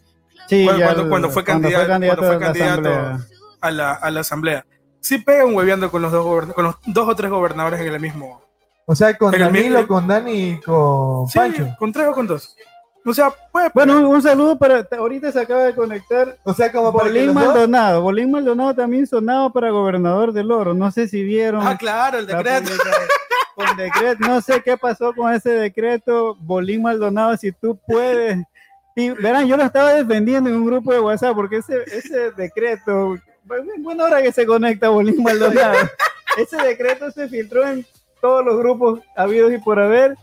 Sí, cuando- ya cuando- el- cuando fue candidato- cuando fue a la a la, a la asamblea. Sí pega un hueveando con los dos con los dos o tres gobernadores en el mismo. O sea, con el Danilo, mismo- con Dani y con Sí, Pancho. con tres o con dos. O sea, puede Bueno, un, saludo para ahorita se acaba de conectar O sea, como Bolín Maldonado. Bolín Maldonado también sonaba para gobernador del Oro. No sé si vieron. Ah, claro, el decreto. Con decreto, no sé qué pasó con ese decreto. Bolín Maldonado, si tú puedes. Y verán, yo lo estaba defendiendo en un grupo de WhatsApp porque ese, ese decreto, bueno, buena hora que se conecta Bolín Maldonado. ese decreto se filtró en todos los grupos habidos y por haber.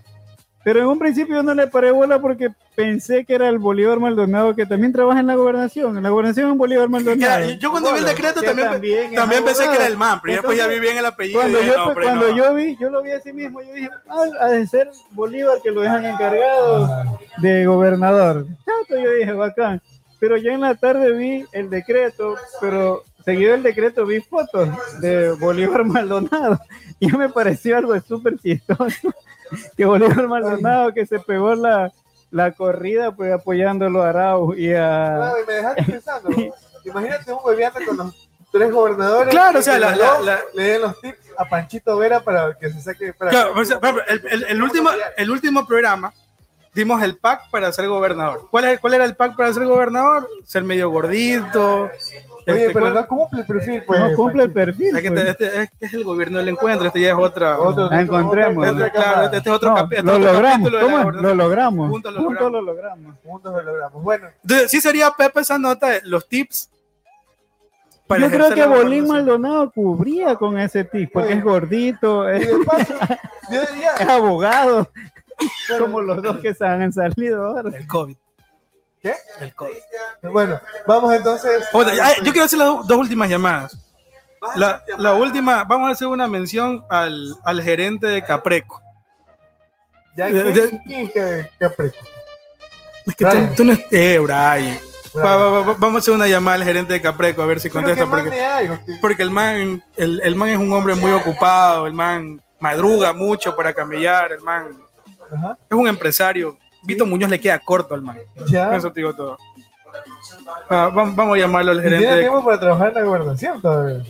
Pero en un principio yo no le paré bola porque pensé que era el Bolívar Maldonado que también trabaja en la gobernación. En la gobernación es Bolívar Maldonado. Claro, yo cuando vi el decreto también, también también pensé que era el man, pero ya después ya vi Entonces, bien el apellido. cuando yo, no, cuando no. yo vi, yo lo vi así mismo, yo dije, ah, ha de ser Bolívar que lo dejan encargado de gobernador. Chato, yo dije, bacán. Pero ya en la tarde vi el decreto, pero seguido el decreto vi fotos de Bolívar Maldonado. Y me pareció algo súper chistoso. Que Bolívar Maldonado que se pegó la, la corrida pues apoyándolo a Arau y a... Claro, y me dejaste pensando. Imagínate un hueveando con los tres gobernadores. Claro, o sea, la- la- la- le den los tips a Panchito Vera para que se saque. Para Claro, o sea, por ejemplo, el, el- el último, el último programa dimos el pack para ser gobernador. ¿Cuál, es, ¿Cuál era el pack para ser gobernador? Ser medio gordito. Oye, este, pero ¿cuál- no cumple el perfil, pues. no cumple el perfil. es que pues. este, este es, este es el gobierno del encuentro, este ya es otra. Otro- La encontremos. otra este- claro, este es otro, No, capi- este lo es otro logramos, capítulo de la ¿cómo es? gobernación. Lo logramos. Juntos lo Juntos logramos. lo logramos. Juntos lo logramos. Bueno, Entonces, sí sería Pepe esa nota, de los tips. para Yo creo que Bolín. Maldonado cubría con ese tipo, porque Oye. es gordito, es, paso, yo diría. es abogado, como los dos que se han salido ahora. El COVID. ¿Qué? El COVID. Bueno, vamos entonces. Oye, ay, yo quiero hacer las do- dos últimas llamadas. La, la última, vamos a hacer una mención al, al gerente de Capreco. Ya, de- ¿quién- de-? Es que Brian. tú, tú no eh, Brian. Brian. Va- va- va- vamos a hacer una llamada al gerente de Capreco a ver si contesta. que Porque, porque el, man, el, el man es un hombre muy ocupado, el man madruga mucho para camellar, el man Ajá. es un empresario. Vito Muñoz le queda corto al man. Ya. Eso te digo todo. Ah, vamos, vamos a llamarlo al Y gerente tiene de tiempo para trabajar en la gobernación todavía.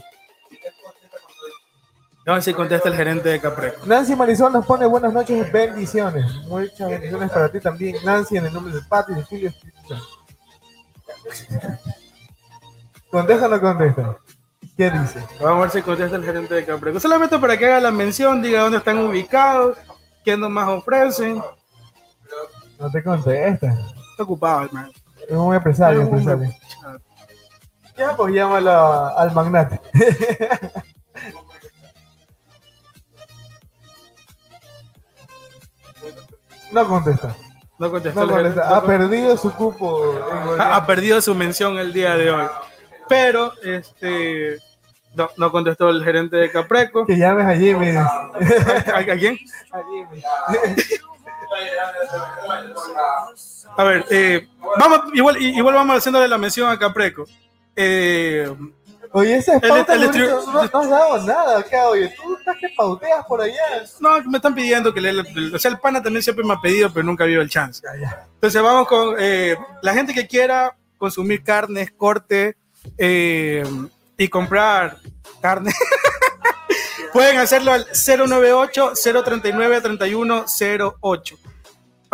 Ver si contesta el gerente de Capreco. Nancy Marisol nos pone buenas noches, bendiciones. Muchas bendiciones para ti también, Nancy, en el nombre de Pati y de Espíritu Santo. ¿Contesta o no contesta? ¿Qué dice? Vamos a ver si contesta el gerente de Capreco. Solamente para que haga la mención, diga dónde están ubicados, qué nomás ofrecen. No te contesta. Está ocupado, hermano. Es un empresario, Es un empresario. Ya, pues llámalo a- al magnate. no contesta. No contestó No contesta. Ha perdido su cupo. Ha, ha perdido su mención el día de hoy. Pero, este, no, no contestó el gerente de Capreco. Que llames a Jimmy. ¿A, a quién? A Jimmy. A ver, eh, vamos, igual, igual vamos haciéndole la mención a Capreco. Eh, Oye, esa es El- pauta, el no, no has dado nada acá, oye. Tú estás que pauteas por allá. no, me están pidiendo que le, o sea, el pana también siempre me ha pedido, pero nunca habido el chance. Entonces vamos con eh, la gente que quiera consumir carnes, corte eh, y comprar carne, pueden hacerlo al 098-039-3108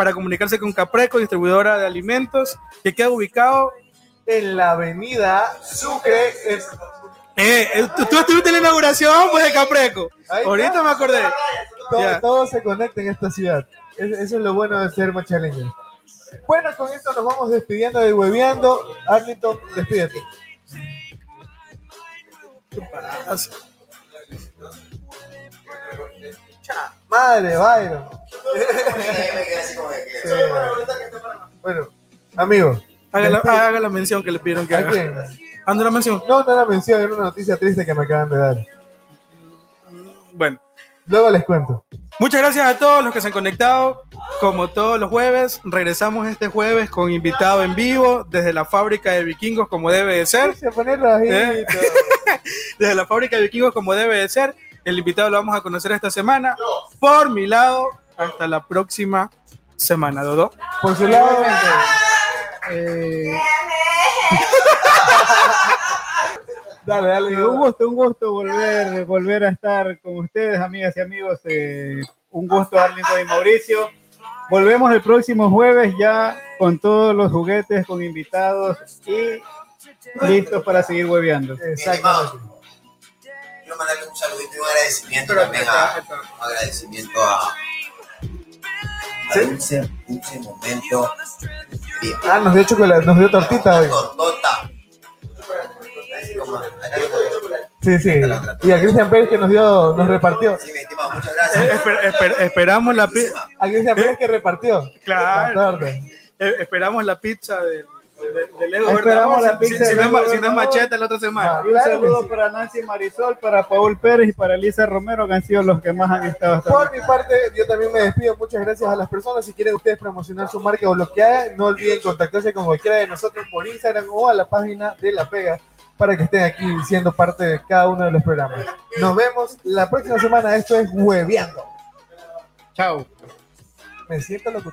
para comunicarse con Capreco, distribuidora de alimentos, que queda ubicado. En la avenida Sucre. es- Eh, eh, ¿tú, tú estuviste en la inauguración pues, de Capreco. Ahorita me acordé. todo, se conecta en esta ciudad. Es- eso es lo bueno de ser machaleño. Bueno, con esto nos vamos despidiendo de Hueveando. Arlington, despídete. Madre, Byron. Bueno, amigo. Haga la, despide- haga la mención que le pidieron que ¿A haga. Anda la mención. No, no era mención, era una noticia triste que me acaban de dar. Bueno. Luego les cuento. Muchas gracias a todos los que se han conectado. Como todos los jueves, regresamos este jueves con invitado en vivo desde la fábrica de vikingos como debe de ser. Se pone rajito. ¿Eh? Desde la fábrica de vikingos como debe de ser. El invitado lo vamos a conocer esta semana. Por mi lado, hasta la próxima semana, Dodo. Por su lado, Eh, dale, dale. Un gusto, un gusto volver, volver a estar con ustedes, amigas y amigos. eh, un gusto, Arlington y Mauricio. Volvemos el próximo jueves ya con todos los juguetes, con invitados y listos para seguir hueveando. Exactamente. Mandarle un saludito y un agradecimiento también a, un agradecimiento a, a Dulce, Dulce Momento. Bien. Ah, nos dio chocolate, nos dio tortita hoy. Tortota. Sí, sí. Y a Cristian Pérez que nos dio, nos repartió. Sí, mi estimado, muchas Eh, gracias. esper- esper- esperamos la pi- A Cristian Pérez que repartió. Claro. Eh, esperamos la pizza de, de, de Lego Esperamos la Si- pizza si, de no si no es machete la otra semana. Ah, un saludo sí. para Nancy Marisol, para Paul Pérez y para Elisa Romero, que han sido los que más han estado hasta Por mi parte, yo también me despido. Muchas gracias a las personas. Si quieren ustedes promocionar su marca o lo que hagan, no olviden contactarse con cualquiera de nosotros por Instagram o a la página de La Pega para que estén aquí siendo parte de cada uno de los programas. Nos vemos la próxima semana. Esto es Hueveando. Chao. Me siento loco.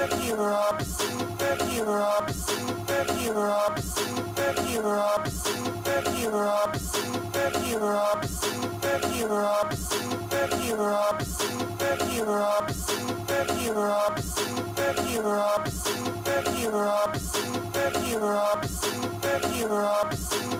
superhero, superhero, superhero, superhero, superhero, superhero, superhero, superhero, superhero, superhero, superhero, superhero, superhero, superhero, superhero,